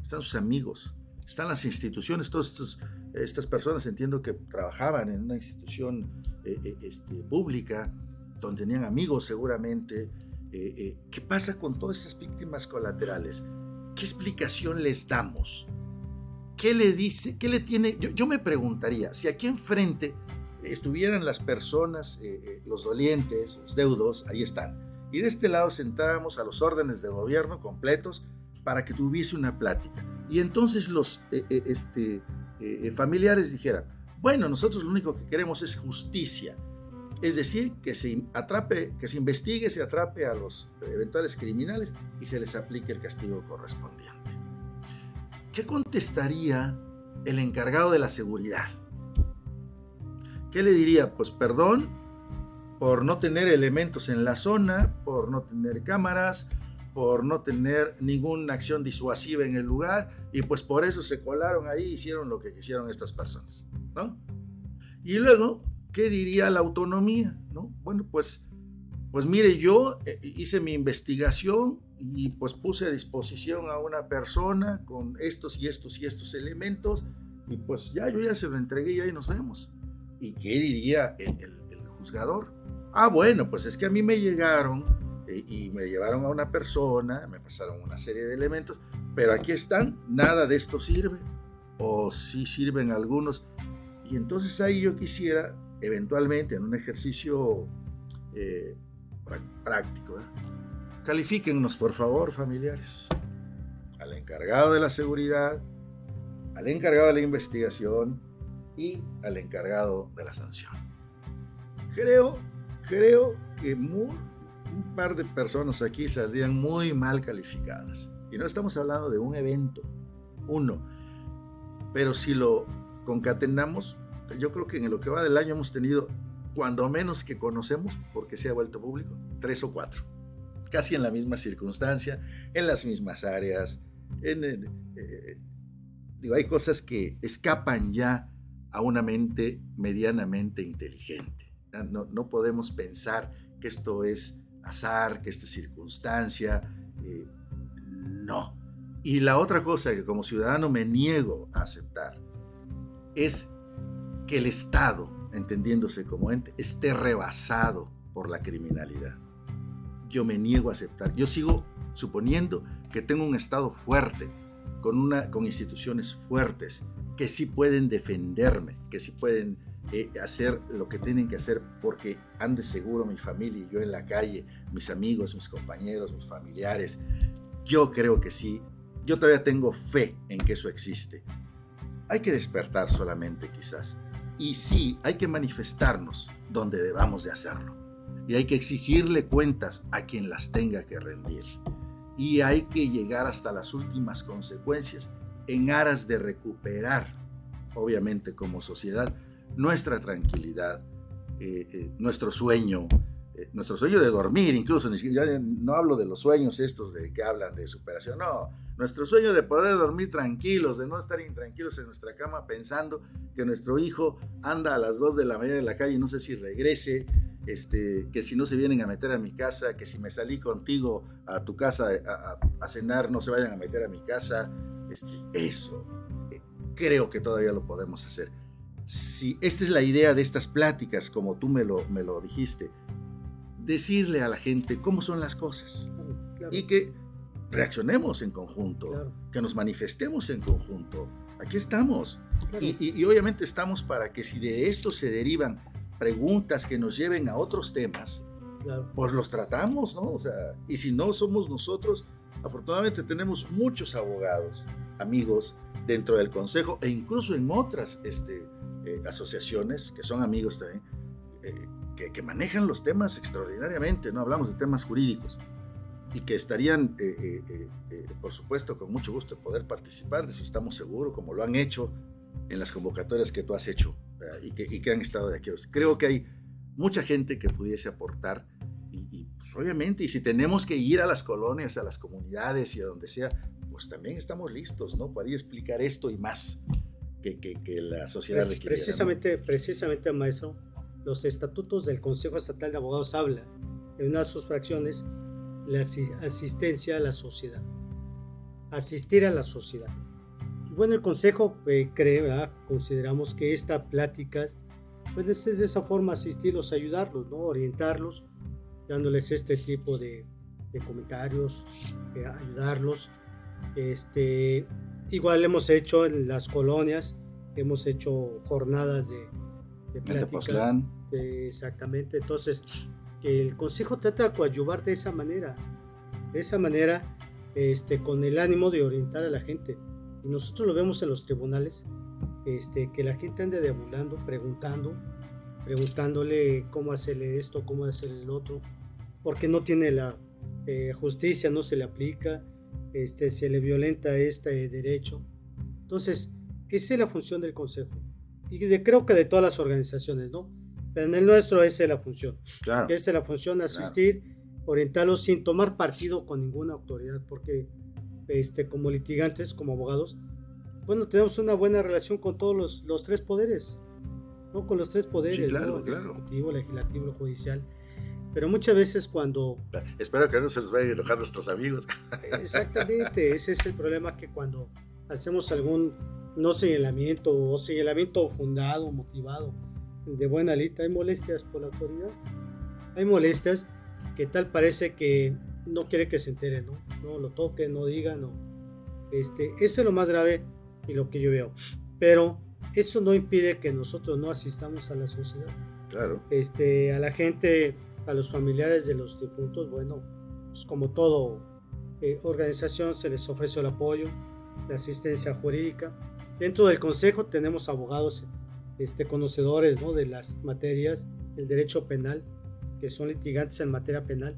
están sus amigos, están las instituciones, todas estas personas entiendo que trabajaban en una institución eh, eh, este, pública, donde tenían amigos seguramente. ¿Qué pasa con todas esas víctimas colaterales? ¿Qué explicación les damos? ¿Qué le dice? ¿Qué le tiene? Yo, me preguntaría, si aquí enfrente estuvieran las personas, los dolientes, los deudos, ahí están y de este lado sentábamos a los órdenes de gobierno completos para que tuviese una plática. Y entonces los eh, eh, este, eh, familiares dijeran, bueno, nosotros lo único que queremos es justicia, es decir, que se atrape, que se investigue, se atrape a los eventuales criminales y se les aplique el castigo correspondiente. ¿Qué contestaría el encargado de la seguridad? ¿Qué le diría? Pues perdón, por no tener elementos en la zona, por no tener cámaras, por no tener ninguna acción disuasiva en el lugar y pues por eso se colaron ahí y hicieron lo que quisieron estas personas, ¿no? Y luego, ¿qué diría la autonomía, no? Bueno, pues pues mire, yo eh, hice mi investigación y pues puse a disposición a una persona con estos y estos y estos elementos y pues ya yo ya se lo entregué y ahí nos vemos. ¿Y qué diría el, el juzgador? Ah, bueno, pues es que a mí me llegaron eh, y, me llevaron a una persona, me pasaron una serie de elementos, pero aquí están, nada de esto sirve, o sí sirven algunos. Y entonces ahí yo quisiera, eventualmente, en un ejercicio eh, práctico, ¿eh? califíquennos, por favor, familiares, al encargado de la seguridad, al encargado de la investigación y al encargado de la sanción. Creo creo que un par de personas aquí saldrían muy mal calificadas. Y no estamos hablando de un evento, uno. Pero si lo concatenamos, yo creo que en lo que va del año hemos tenido, cuando menos que conocemos, porque se ha vuelto público, tres o cuatro. Casi en la misma circunstancia, en las mismas áreas. Eh, digo, hay cosas que escapan ya a una mente medianamente inteligente. No, podemos pensar que esto es azar, que esto es circunstancia. Eh, no. Y la otra cosa que como ciudadano me niego a aceptar es que el Estado, entendiéndose como ente, esté rebasado por la criminalidad. Yo me niego a aceptar. Yo sigo suponiendo que tengo un Estado fuerte, con, una, con instituciones fuertes, que sí pueden defenderme, que sí pueden eh, hacer lo que tienen que hacer porque ande seguro mi familia y yo en la calle, mis amigos, mis compañeros, mis familiares. Yo creo que sí. Yo todavía tengo fe en que eso existe. Hay que despertar solamente quizás. Y sí, hay que manifestarnos donde debamos de hacerlo. Y hay que exigirle cuentas a quien las tenga que rendir. Y hay que llegar hasta las últimas consecuencias en aras de recuperar, obviamente como sociedad, nuestra tranquilidad, eh, eh, nuestro sueño, eh, nuestro sueño de dormir, incluso, no hablo de los sueños estos de que hablan de superación, no, nuestro sueño de poder dormir tranquilos, de no estar intranquilos en nuestra cama pensando que nuestro hijo anda a las 2 de la mañana en la calle y no sé si regrese, este, que si no se vienen a meter a mi casa, que si me salí contigo a tu casa a, cenar, no se vayan a meter a mi casa. Este, eso creo que todavía lo podemos hacer si esta es la idea de estas pláticas, como tú me lo, me lo dijiste, decirle a la gente cómo son las cosas y que reaccionemos en conjunto, que nos manifestemos en conjunto. Aquí estamos. Y, obviamente estamos para que si de esto se derivan preguntas que nos lleven a otros temas, pues los tratamos, ¿no? O sea, y si no somos nosotros, afortunadamente tenemos muchos abogados, amigos dentro del Consejo e incluso en otras este, eh, asociaciones que son amigos también, eh, que, manejan los temas extraordinariamente, no hablamos de temas jurídicos, y que estarían, eh, por supuesto, con mucho gusto de poder participar, de eso estamos seguros, como lo han hecho en las convocatorias que tú has hecho y que, y, que, han estado de aquí. Creo que hay mucha gente que pudiese aportar y, pues, obviamente, y si tenemos que ir a las colonias, a las comunidades y a donde sea, pues también estamos listos, ¿no? Para ir a explicar esto y más que, la sociedad requiere. Precisamente, precisamente, maestro, los estatutos del Consejo Estatal de Abogados hablan en una de sus fracciones la asistencia a la sociedad. Asistir a la sociedad. bueno, el consejo eh, cree, consideramos que estas pláticas, pues es de esa forma asistirlos, ayudarlos, ¿no? orientarlos, dándoles este tipo de, comentarios, eh, ayudarlos. Este, igual hemos hecho en las colonias, hemos hecho jornadas de, de pláticas. exactamente, entonces que el consejo trata de coadyuvar de esa manera, de esa manera, este, con el ánimo de orientar a la gente. Y nosotros lo vemos en los tribunales, este, que la gente anda deambulando, preguntando, preguntándole cómo hacerle esto, cómo hacerle el otro, porque no tiene la eh, justicia, no se le aplica, este, se le violenta este derecho. Entonces, esa es la función del consejo. Y de, creo que de todas las organizaciones, ¿no? Pero en el nuestro esa es la función. Claro. Esa es la función, asistir, orientarlos sin tomar partido con ninguna autoridad, porque este, como litigantes, como abogados, bueno, tenemos una buena relación con todos los, los tres poderes, ¿no? Con los tres poderes, sí, claro, claro. Ejecutivo, legislativo, judicial. Pero muchas veces cuando... Espero que no se les vayan a enojar nuestros amigos. Exactamente, ese es el problema que cuando hacemos algún no señalamiento o señalamiento fundado, motivado, de buena lita, hay molestias por la autoridad. Hay molestias que tal parece que no quiere que se entere, ¿no? No lo toque, no diga, no. Este, eso es lo más grave y lo que yo veo. Pero eso no impide que nosotros no asistamos a la sociedad. Claro. Este, a la gente, a los familiares de los difuntos, bueno, pues como todo eh, organización se les ofrece el apoyo, la asistencia jurídica. Dentro del consejo tenemos abogados este, conocedores ¿no? de las materias, el derecho penal, que son litigantes en materia penal.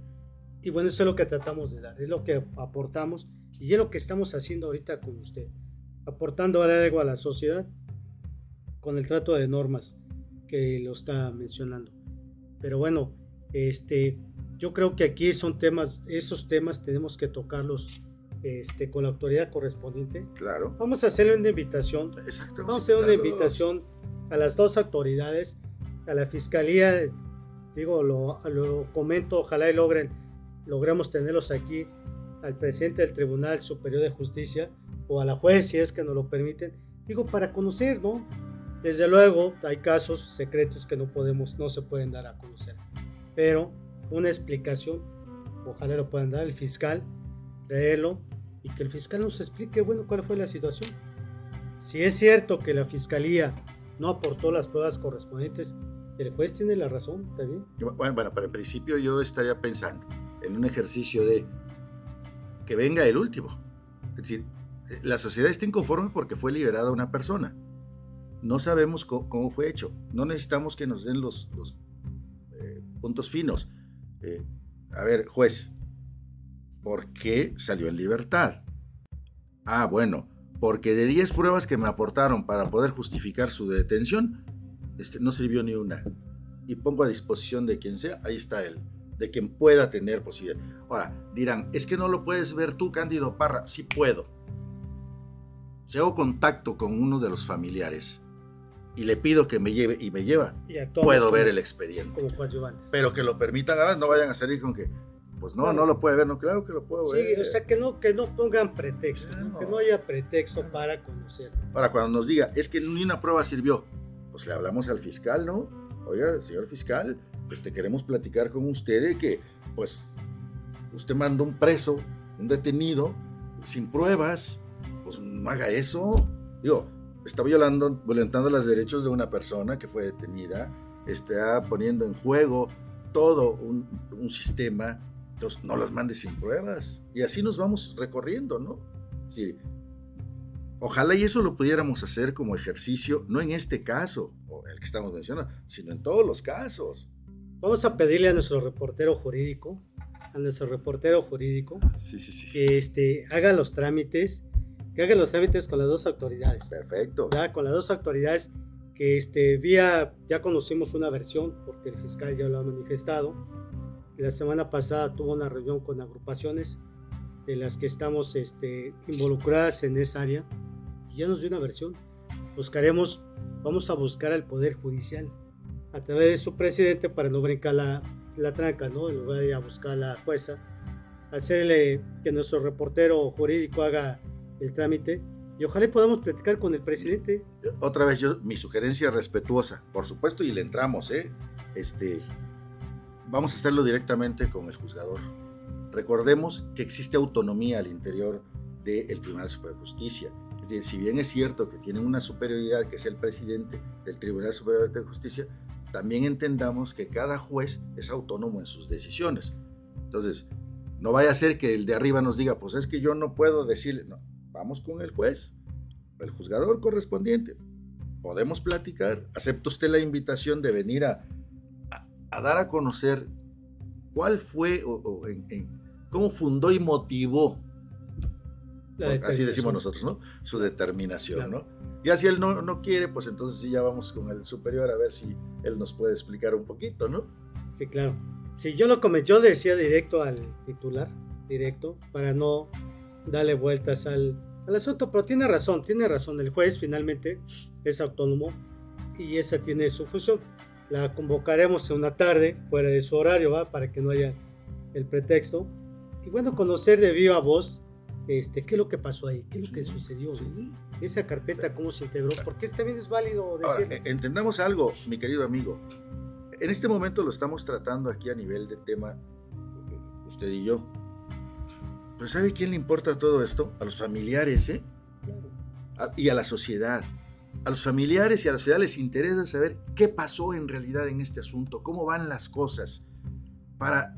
Y bueno, eso es lo que tratamos de dar, es lo que aportamos y es lo que estamos haciendo ahorita con usted, aportando algo a la sociedad con el trato de normas que lo está mencionando. Pero bueno, este, yo creo que aquí son temas, esos temas tenemos que tocarlos este, con la autoridad correspondiente. Claro. Vamos a hacerle una invitación. Exacto. Vamos a hacer una invitación a las dos autoridades, a la fiscalía, digo, lo, comento, ojalá y logren, logremos tenerlos aquí, al presidente del Tribunal Superior de Justicia o a la juez, si es que nos lo permiten, digo, para conocer, ¿no? Desde luego, hay casos secretos que no podemos, no se pueden dar a conocer, pero una explicación, ojalá lo puedan dar el fiscal, traerlo y que el fiscal nos explique, bueno, cuál fue la situación. Si es cierto que la fiscalía no aportó las pruebas correspondientes, el juez tiene la razón, ¿está bien? Bueno, para el principio yo estaría pensando en un ejercicio de que venga el último. Es decir, la sociedad está inconforme porque fue liberada una persona. No sabemos cómo, fue hecho. No necesitamos que nos den los, los eh, puntos finos. Eh, a ver, juez, ¿por qué salió en libertad? Ah, bueno, porque de 10 pruebas que me aportaron para poder justificar su detención, este, no sirvió ni una. Y pongo a disposición de quien sea, ahí está él, de quien pueda tener posibilidad. Ahora, dirán, es que no lo puedes ver tú, Cándido Parra. Sí puedo. Si hago contacto con uno de los familiares y le pido que me lleve y me lleva, puedo ver el expediente. Pero que lo permitan, no vayan a salir con que pues no, no lo puede ver, no, claro que lo puedo ver. Sí, o sea, que no, que no pongan pretexto, que no haya pretexto para conocer. Para cuando nos diga, es que ni una prueba sirvió, pues le hablamos al fiscal, ¿no? Oiga, señor fiscal, pues te queremos platicar con usted de que, pues, usted mandó un preso, un detenido, sin pruebas, pues no haga eso. Digo, está violando, violentando los derechos de una persona que fue detenida, está poniendo en juego todo un, un sistema no los mandes sin pruebas. Y así nos vamos recorriendo, ¿no? Sí. Ojalá y eso lo pudiéramos hacer como ejercicio, no en este caso, o el que estamos mencionando, sino en todos los casos. Vamos a pedirle a nuestro reportero jurídico, a nuestro reportero jurídico, que este, haga los trámites, que haga los trámites con las dos autoridades. Perfecto. Ya con las dos autoridades que este, vía, ya conocimos una versión, porque el fiscal ya lo ha manifestado, la semana pasada tuvo una reunión con agrupaciones de las que estamos este, involucradas en esa área y ya nos dio una versión. Buscaremos, vamos a buscar al Poder Judicial a través de su presidente para no brincar la, la tranca, ¿no? En lugar de a buscar a la jueza, hacerle que nuestro reportero jurídico haga el trámite y ojalá podamos platicar con el presidente. Otra vez mi sugerencia respetuosa, por supuesto, y le entramos, ¿eh? Este, vamos a hacerlo directamente con el juzgador. Recordemos que existe autonomía al interior del Tribunal Superior de Justicia. Es decir, si bien es cierto que tienen una superioridad, que es el presidente del Tribunal Superior de Justicia, también entendamos que cada juez es autónomo en sus decisiones. Entonces, no vaya a ser que el de arriba nos diga, pues es que yo no puedo decirle, no, vamos con el juez, el juzgador correspondiente. Podemos platicar. ¿Acepta usted la invitación de venir a, a, dar a conocer cuál fue o, cómo fundó y motivó, así decimos nosotros, ¿no? Su determinación, ¿no? Y así él no, no quiere, pues entonces sí ya vamos con el superior a ver si él nos puede explicar un poquito, ¿no? Sí, claro. Si yo lo comenté, yo decía directo al titular, directo, para no darle vueltas al, al asunto, pero tiene razón, tiene razón. El juez finalmente es autónomo y esa tiene su función. La convocaremos en una tarde, fuera de su horario, ¿va? para que no haya el pretexto. Y bueno, conocer de viva voz este, qué es lo que pasó ahí, qué es lo que sucedió. Esa carpeta, cómo se integró, porque también es válido decir. E, entendamos algo, mi querido amigo. En este momento lo estamos tratando aquí a nivel de tema, usted y yo pero ¿sabe quién le importa todo esto? A los familiares, ¿eh? y a la sociedad. A los familiares y a la sociedad les interesa saber qué pasó en realidad en este asunto, cómo van las cosas. Para,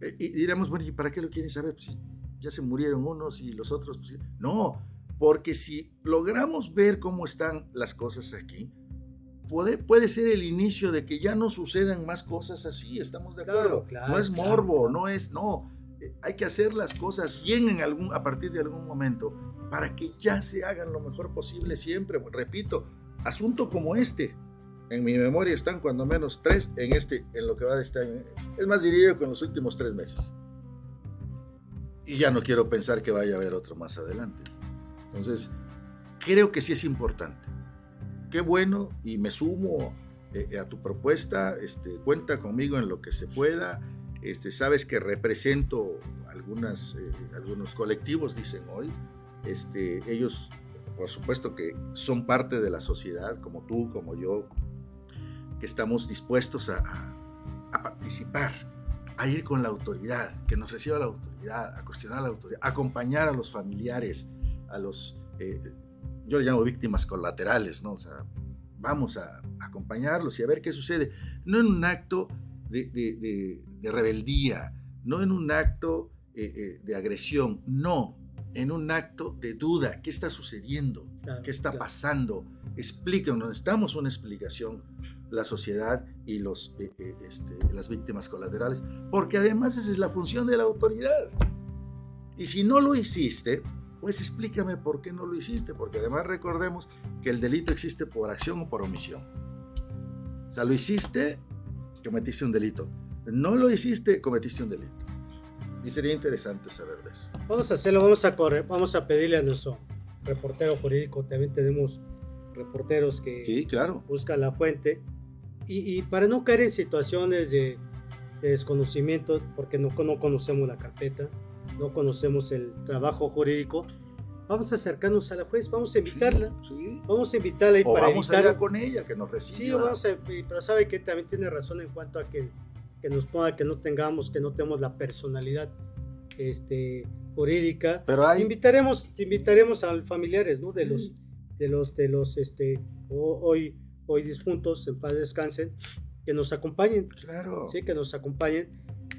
eh, y diremos, bueno, ¿y para qué lo quieren saber? Pues, ya se murieron unos y los otros. Pues, no, porque si logramos ver cómo están las cosas aquí, puede, puede ser el inicio de que ya no sucedan más cosas así, estamos de acuerdo. no es morbo, no es, no, hay que hacer las cosas bien en algún, a partir de algún momento para que ya se hagan lo mejor posible siempre. Repito, asunto como este, en mi memoria están cuando menos tres en este, en lo que va de este año. Es más, diría que en los últimos tres meses. Y ya no quiero pensar que vaya a haber otro más adelante. Entonces, creo que sí es importante. Qué bueno y me sumo eh, a tu propuesta. Este, cuenta conmigo en lo que se pueda. Este, sabes que represento algunas, eh, algunos colectivos, dicen hoy. Este, ellos, por supuesto que son parte de la sociedad, como tú, como yo, que estamos dispuestos a, participar, a ir con la autoridad, que nos reciba la autoridad, a cuestionar la autoridad, a acompañar a los familiares, a los, eh, yo le llamo víctimas colaterales, ¿no? O sea, vamos a acompañarlos y a ver qué sucede. No en un acto de, rebeldía, no en un acto eh, eh, de agresión, no, en un acto de duda. ¿Qué está sucediendo? ¿Qué está pasando? Explícanos, necesitamos una explicación la sociedad y los, eh, este, las víctimas colaterales, porque además esa es la función de la autoridad. Y si no lo hiciste, pues explícame por qué no lo hiciste, porque además recordemos que el delito existe por acción o por omisión. O sea, lo hiciste cometiste un delito. No lo hiciste, cometiste un delito. Y sería interesante saber de eso. Vamos a hacerlo, vamos a correr, vamos a pedirle a nuestro reportero jurídico, también tenemos reporteros que sí, claro. buscan la fuente. Y, para no caer en situaciones de, desconocimiento, porque no, no conocemos la carpeta, no conocemos el trabajo jurídico, vamos a acercarnos a la juez, vamos a invitarla. Sí, Vamos a invitarla y o para vamos a ir con ella, que nos reciba. Sí, vamos a, pero sabe que también tiene razón en cuanto a que, que nos ponga que no tengamos, que no tenemos la personalidad este, jurídica. Pero hay... invitaremos, invitaremos a familiares, ¿no? De los, de los, de los, este, hoy, hoy difuntos, en paz descansen, que nos acompañen. Claro. Sí, que nos acompañen.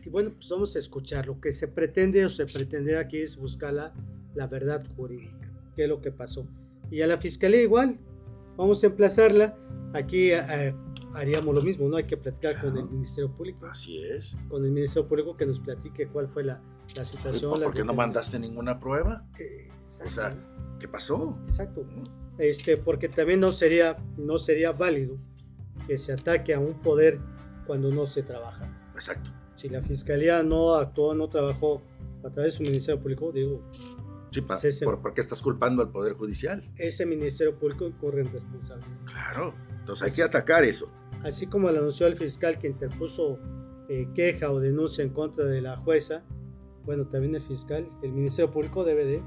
Y bueno, pues vamos a escuchar. Lo que se pretende o se pretende aquí es buscarla la verdad jurídica, qué es lo que pasó. Y a la fiscalía igual, vamos a emplazarla. Aquí eh, haríamos lo mismo, ¿no? Hay que platicar con el Ministerio Público. Así es. Con el Ministerio Público que nos platique cuál fue la, la situación. ¿Por qué no mandaste ninguna prueba? Eh, o sea, ¿qué pasó? Exacto. Este, porque también no sería, no sería válido que se ataque a un poder cuando no se trabaja. Exacto. Si la fiscalía no actuó, no trabajó a través de su Ministerio Público, digo, ¿por, qué estás culpando al Poder Judicial? Ese Ministerio Público corre en responsabilidad. Claro, entonces hay que atacar eso. Así como lo anunció el fiscal que interpuso eh, queja o denuncia en contra de la jueza, bueno, también el fiscal, el Ministerio Público debe de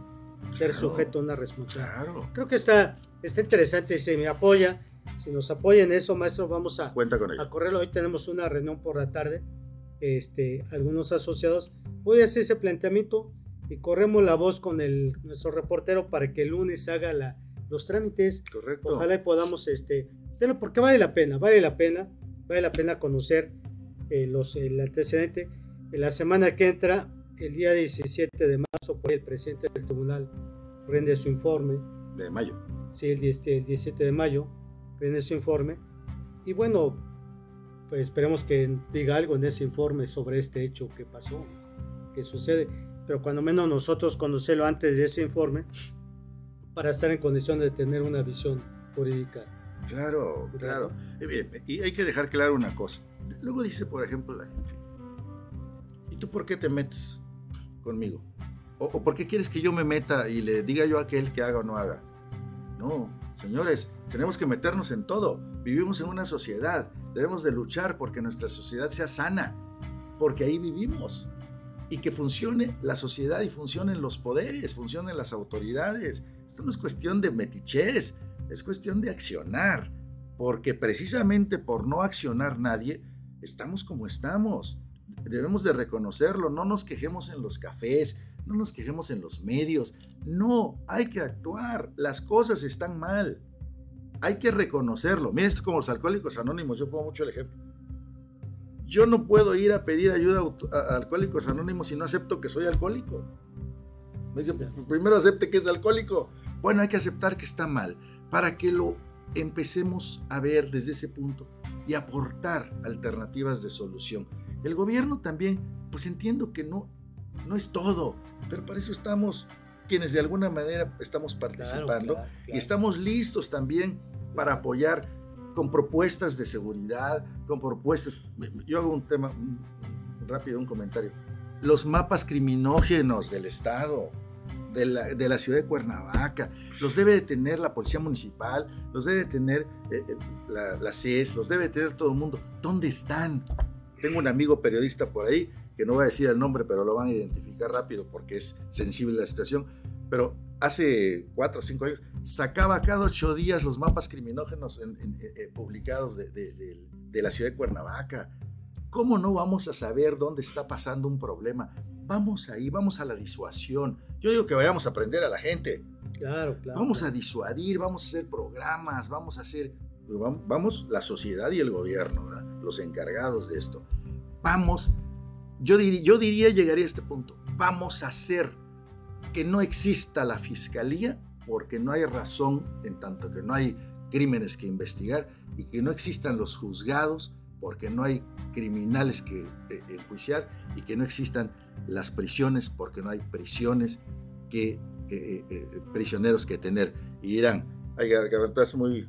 ser sujeto a una responsabilidad. Claro. Creo que está, está interesante, si me apoya, si nos apoya en eso, maestro, vamos a, Cuenta con a ello. correrlo. Hoy tenemos una reunión por la tarde, este, algunos asociados. Voy a hacer ese planteamiento y corremos la voz con el, nuestro reportero para que el lunes haga la, los trámites. Correcto. Ojalá y podamos, este, porque vale la pena, vale la pena, vale la pena conocer eh, los, el antecedente. En la semana que entra, el día 17 de marzo, el presidente del tribunal rinde su informe, De mayo. sí, el, 10 el 17 de mayo, rinde su informe. Y bueno, pues esperemos que diga algo en ese informe sobre este hecho que pasó, que sucede. Pero cuando menos nosotros conocerlo antes de ese informe, para estar en condición de tener una visión jurídica. Claro, claro. Y hay que dejar claro una cosa. Luego dice, por ejemplo, la gente, ¿y tú por qué te metes conmigo? ¿O, o por qué quieres que yo me meta y le diga yo a aquel que haga o no haga? No, señores, tenemos que meternos en todo. Vivimos en una sociedad. Debemos de luchar porque nuestra sociedad sea sana. Porque ahí vivimos. Y que funcione la sociedad y funcionen los poderes, funcionen las autoridades. Esto no es cuestión de metiches, es cuestión de accionar. Porque precisamente por no accionar nadie, estamos como estamos. Debemos de reconocerlo, no nos quejemos en los cafés, no nos quejemos en los medios. No, hay que actuar. Las cosas están mal. Hay que reconocerlo. Miren esto como los alcohólicos anónimos, yo pongo mucho el ejemplo. Yo no puedo ir a pedir ayuda a, alcohólicos anónimos si no acepto que soy alcohólico. Me dicen, primero acepte que es alcohólico. Bueno, hay que aceptar que está mal para que lo empecemos a ver desde ese punto y aportar alternativas de solución. El gobierno también, pues entiendo que no, no es todo, pero para eso estamos quienes de alguna manera estamos participando Claro, claro, claro. y estamos listos también para apoyar con propuestas de seguridad, con propuestas. Yo hago un tema un- rápido, un comentario. Los mapas criminógenos del Estado, de la, de la ciudad de Cuernavaca, los debe de tener la Policía Municipal, los debe de tener eh, eh, la, la CES, los debe de tener todo el mundo. ¿Dónde están? Tengo un amigo periodista por ahí, que no voy a decir el nombre, pero lo van a identificar rápido porque es sensible la situación. Pero hace cuatro o cinco años sacaba cada ocho días los mapas criminógenos en- en- eh, eh, publicados de, de- de- de la ciudad de Cuernavaca. ¿Cómo no vamos a saber dónde está pasando un problema? Vamos ahí, vamos a la disuasión. Yo digo que vayamos a aprender a la gente. Claro, claro. Vamos a disuadir, vamos a hacer programas, vamos a hacer, vam- vamos, la sociedad y el gobierno, ¿verdad? los encargados de esto. Vamos, yo, yo diría, llegaría a este punto, vamos a hacer que no exista la fiscalía porque no hay razón en tanto que no hay crímenes que investigar y que no existan los juzgados porque no hay criminales que eh, enjuiciar y que no existan las prisiones porque no hay prisiones que eh, eh, eh, prisioneros que tener. Y dirán, ay, es muy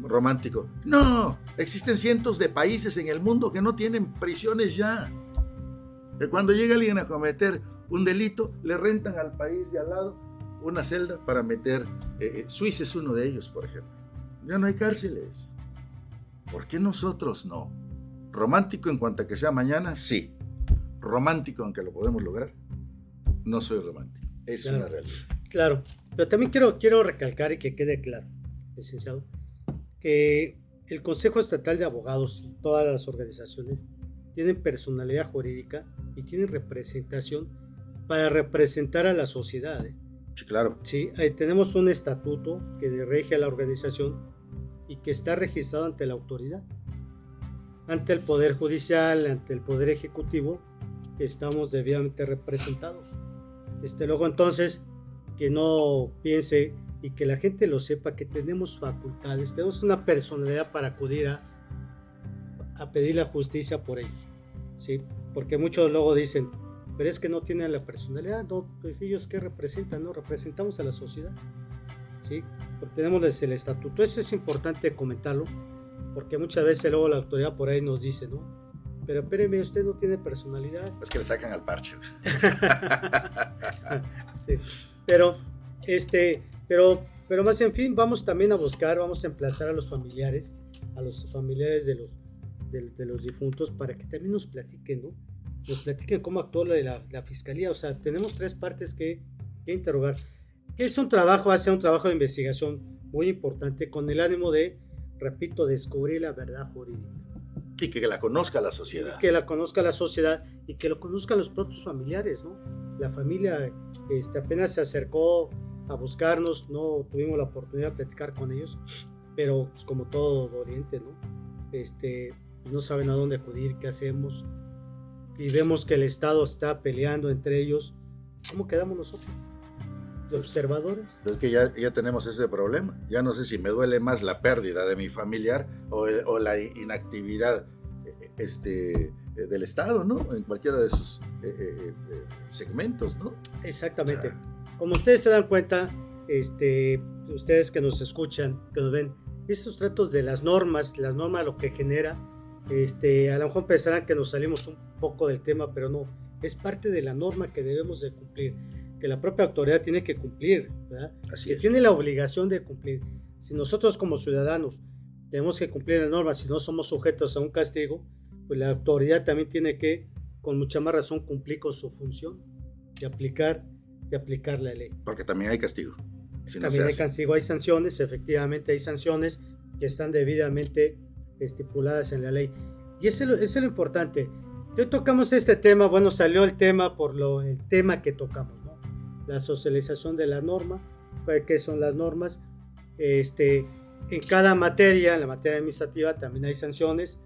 romántico. No, existen cientos de países en el mundo que no tienen prisiones ya. Que cuando llega alguien a cometer un delito, le rentan al país de al lado una celda para meter. eh, eh, Suiza es uno de ellos, por ejemplo. Ya no hay cárceles. ¿Por qué nosotros no? Romántico en cuanto a que sea mañana, sí. Romántico aunque lo podemos lograr, no soy romántico. Es Claro. una realidad. Claro, pero también quiero, quiero recalcar y que quede claro, licenciado, que el Consejo Estatal de Abogados y todas las organizaciones tienen personalidad jurídica y tienen representación para representar a la sociedad. ¿eh? Sí, claro. Sí, ahí tenemos un estatuto que rige a la organización y que está registrado ante la autoridad, ante el Poder Judicial, ante el Poder Ejecutivo, estamos debidamente representados. Este, luego entonces, que no piense y que la gente lo sepa que tenemos facultades, tenemos una personalidad para acudir a, a pedir la justicia por ellos. ¿sí? Porque muchos luego dicen, pero es que no tienen la personalidad, no, pues ellos qué representan, no, representamos a la sociedad, ¿sí? Porque tenemos el estatuto, eso es importante comentarlo, porque muchas veces luego la autoridad por ahí nos dice, ¿no? Pero espéreme, usted no tiene personalidad, Es que le sacan al parche. sí. Pero, este, pero, pero más en fin, vamos también a buscar, vamos a emplazar a los familiares, a los familiares de los, de, de los difuntos, para que también nos platiquen, ¿no? Nos platiquen cómo actuó la, la, fiscalía. O sea, tenemos tres partes que, que interrogar. Que es un trabajo, hace un trabajo de investigación muy importante con el ánimo de, repito, descubrir la verdad jurídica. Y que la conozca la sociedad. que la conozca la sociedad y que lo conozcan los propios familiares, ¿no? La familia este, apenas se acercó a buscarnos, no tuvimos la oportunidad de platicar con ellos, pero pues, como todo Oriente, ¿no? Este, no saben a dónde acudir, qué hacemos, y vemos que el Estado está peleando entre ellos, ¿cómo quedamos nosotros? ¿De observadores? Es que ya, ya tenemos ese problema. Ya no sé si me duele más la pérdida de mi familiar o, o la inactividad este, del Estado, ¿no? En cualquiera de sus eh, eh, eh, segmentos, ¿no? Exactamente. Como ustedes se dan cuenta, este, ustedes que nos escuchan, que nos ven, estos tratos de las normas, las normas lo que genera, este, a lo mejor pensarán que nos salimos un poco del tema, pero no, es parte de la norma que debemos de cumplir, que la propia autoridad tiene que cumplir, ¿verdad? Así que tiene la obligación de cumplir. Si nosotros como ciudadanos tenemos que cumplir la norma, si no somos sujetos a un castigo, pues la autoridad también tiene que, con mucha más razón, cumplir con su función de aplicar, de aplicar la ley. Porque también hay castigo. también hay castigo, hay sanciones, efectivamente hay sanciones que están debidamente estipuladas en la ley. Y eso, es lo importante. Hoy tocamos este tema, bueno, salió el tema por lo, el tema que tocamos, ¿no? La socialización de la norma, qué son las normas. Este, en cada materia, en la materia administrativa también hay sanciones,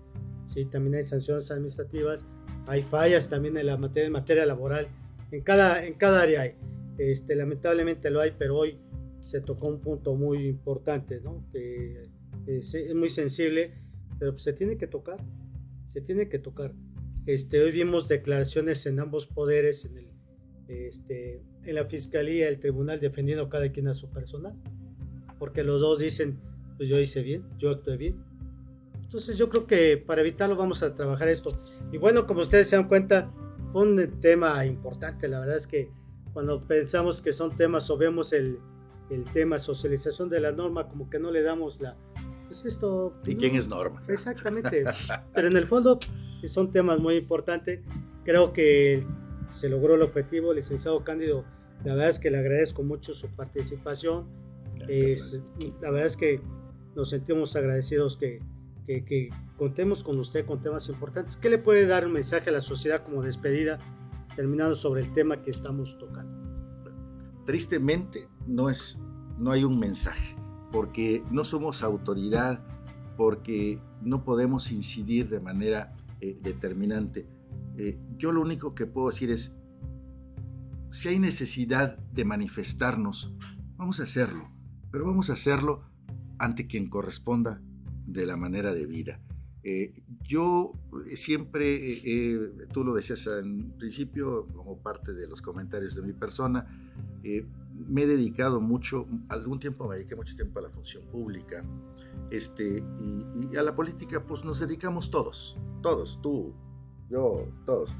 sí, también hay sanciones administrativas, hay fallas también en la materia, en materia laboral, en cada, en cada área hay. Este, lamentablemente lo hay, pero hoy se tocó un punto muy importante, ¿no? que es, muy sensible, pero pues se tiene que tocar, se tiene que tocar. Este, hoy vimos declaraciones en ambos poderes, en, el, este, en la fiscalía, el tribunal, defendiendo cada quien a su personal, porque los dos dicen, pues yo hice bien, yo actué bien, entonces yo creo que para evitarlo vamos a trabajar esto. Y bueno, como ustedes se dan cuenta, fue un tema importante. La verdad es que cuando pensamos que son temas o vemos el, el tema socialización de la norma, como que no le damos la... Pues esto... ¿Y quién es norma? Exactamente. Pero en el fondo son temas muy importantes. Creo que se logró el objetivo, licenciado Cándido. La verdad es que le agradezco mucho su participación. Es, la verdad es que nos sentimos agradecidos que, que, contemos con usted con temas importantes. ¿Qué le puede dar un mensaje a la sociedad como despedida, terminando sobre el tema que estamos tocando? Tristemente no, es, no hay un mensaje, porque no somos autoridad, porque no podemos incidir de manera eh, determinante. Eh, yo lo único que puedo decir es, si hay necesidad de manifestarnos, vamos a hacerlo, pero vamos a hacerlo ante quien corresponda de la manera de vida. Eh, yo siempre, eh, tú lo decías en principio, como parte de los comentarios de mi persona, eh, me he dedicado mucho, algún tiempo me dediqué mucho tiempo a la función pública, este, y, a la política pues nos dedicamos todos, todos, tú, yo, todos.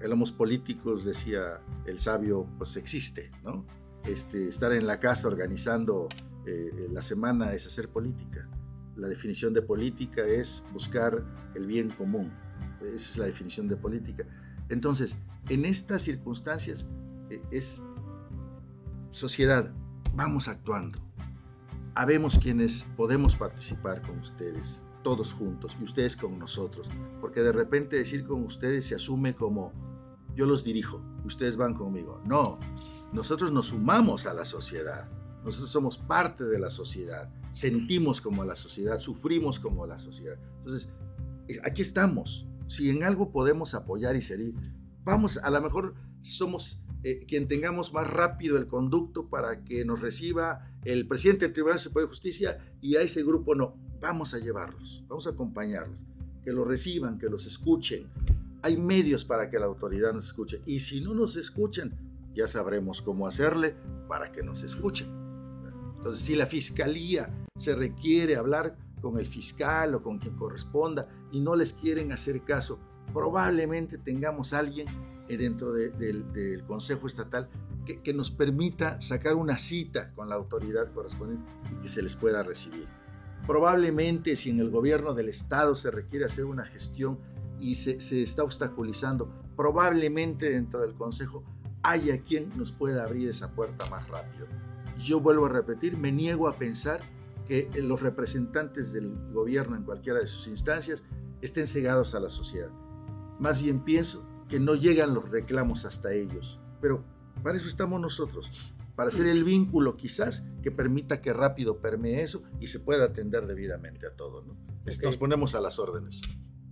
éramos políticos, decía el sabio, pues existe, ¿no? Este, estar en la casa organizando la semana es hacer política la definición de política es buscar el bien común. Esa es la definición de política. Entonces, en estas circunstancias eh, es sociedad, vamos actuando. Habemos quienes podemos participar con ustedes, todos juntos, y ustedes con nosotros, porque de repente decir con ustedes se asume como yo los dirijo, ustedes van conmigo. No, nosotros nos sumamos a la sociedad nosotros somos parte de la sociedad, sentimos como la sociedad, sufrimos como la sociedad. Entonces, eh, aquí estamos. Si en algo podemos apoyar y servir, vamos, a lo mejor somos eh, quien tengamos más rápido el conducto para que nos reciba el presidente del Tribunal Superior de Justicia y a ese grupo no. Vamos a llevarlos, vamos a acompañarlos, que los reciban, que los escuchen. Hay medios para que la autoridad nos escuche y si no nos escuchan, ya sabremos cómo hacerle para que nos escuchen. Entonces, si la fiscalía se requiere hablar con el fiscal o con quien corresponda y no les quieren hacer caso, probablemente tengamos alguien eh, dentro del Consejo Estatal que, que, nos permita sacar una cita con la autoridad correspondiente y que se les pueda recibir. Probablemente si en el gobierno del Estado se requiere hacer una gestión y se, se está obstaculizando. Probablemente dentro del Consejo haya quien nos pueda abrir esa puerta más rápido. Yo vuelvo a repetir, me niego a pensar que los representantes del gobierno en cualquiera de sus instancias estén cegados a la sociedad. Más bien pienso que no llegan los reclamos hasta ellos. Pero para eso estamos nosotros, para hacer el vínculo quizás que permita que rápido permee eso y se pueda atender debidamente a todo. ¿no? Nos ponemos a las órdenes.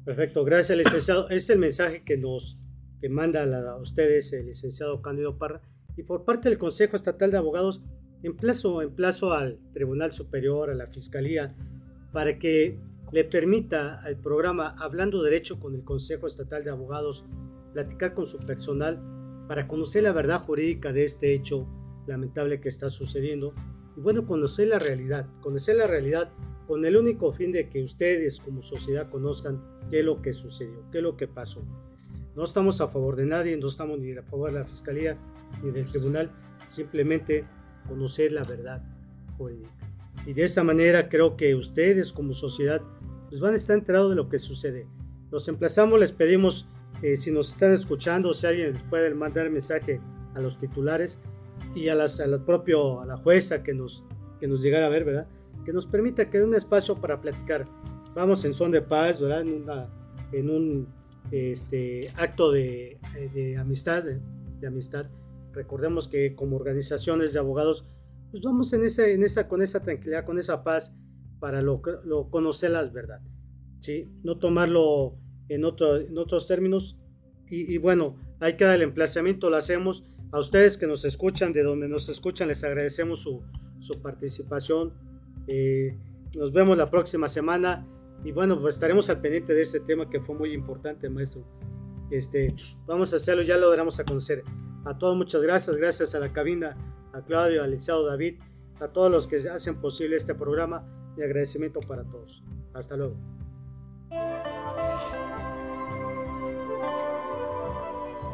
Perfecto, gracias licenciado. Es el mensaje que nos que manda a, ustedes el licenciado Cándido Parra y por parte del Consejo Estatal de Abogados emplazo, emplazo al Tribunal Superior, a la Fiscalía, para que le permita al programa Hablando Derecho con el Consejo Estatal de Abogados platicar con su personal para conocer la verdad jurídica de este hecho lamentable que está sucediendo y bueno, conocer la realidad, conocer la realidad con el único fin de que ustedes como sociedad conozcan qué es lo que sucedió, qué es lo que pasó. No estamos a favor de nadie, no estamos ni a favor de la Fiscalía ni del Tribunal, simplemente conocer la verdad jurídica. Y de esta manera creo que ustedes como sociedad pues van a estar enterados de lo que sucede. Los emplazamos, les pedimos eh, si nos están escuchando, si alguien puede mandar mensaje a los titulares y a, las, a la propio, a la jueza que nos, que nos llegara a ver, ¿verdad? Que nos permita que dé un espacio para platicar. Vamos en son de paz, ¿verdad? En, una, en un este, acto de, de amistad, de, amistad. Recordemos que como organizaciones de abogados, pues vamos en esa, en esa, con esa tranquilidad, con esa paz para lo, lo conocer las verdad. ¿sí? No tomarlo en, otro, en otros términos. Y, bueno, hay que dar el emplazamiento, lo hacemos. A ustedes que nos escuchan, de donde nos escuchan, les agradecemos su, participación. Eh, nos vemos la próxima semana. Y bueno, pues estaremos al pendiente de este tema que fue muy importante, maestro. Este, vamos a hacerlo, ya lo daremos a conocer. A todos muchas gracias, gracias a la cabina, a Claudio, al licenciado David, a todos los que hacen posible este programa y agradecimiento para todos. Hasta luego.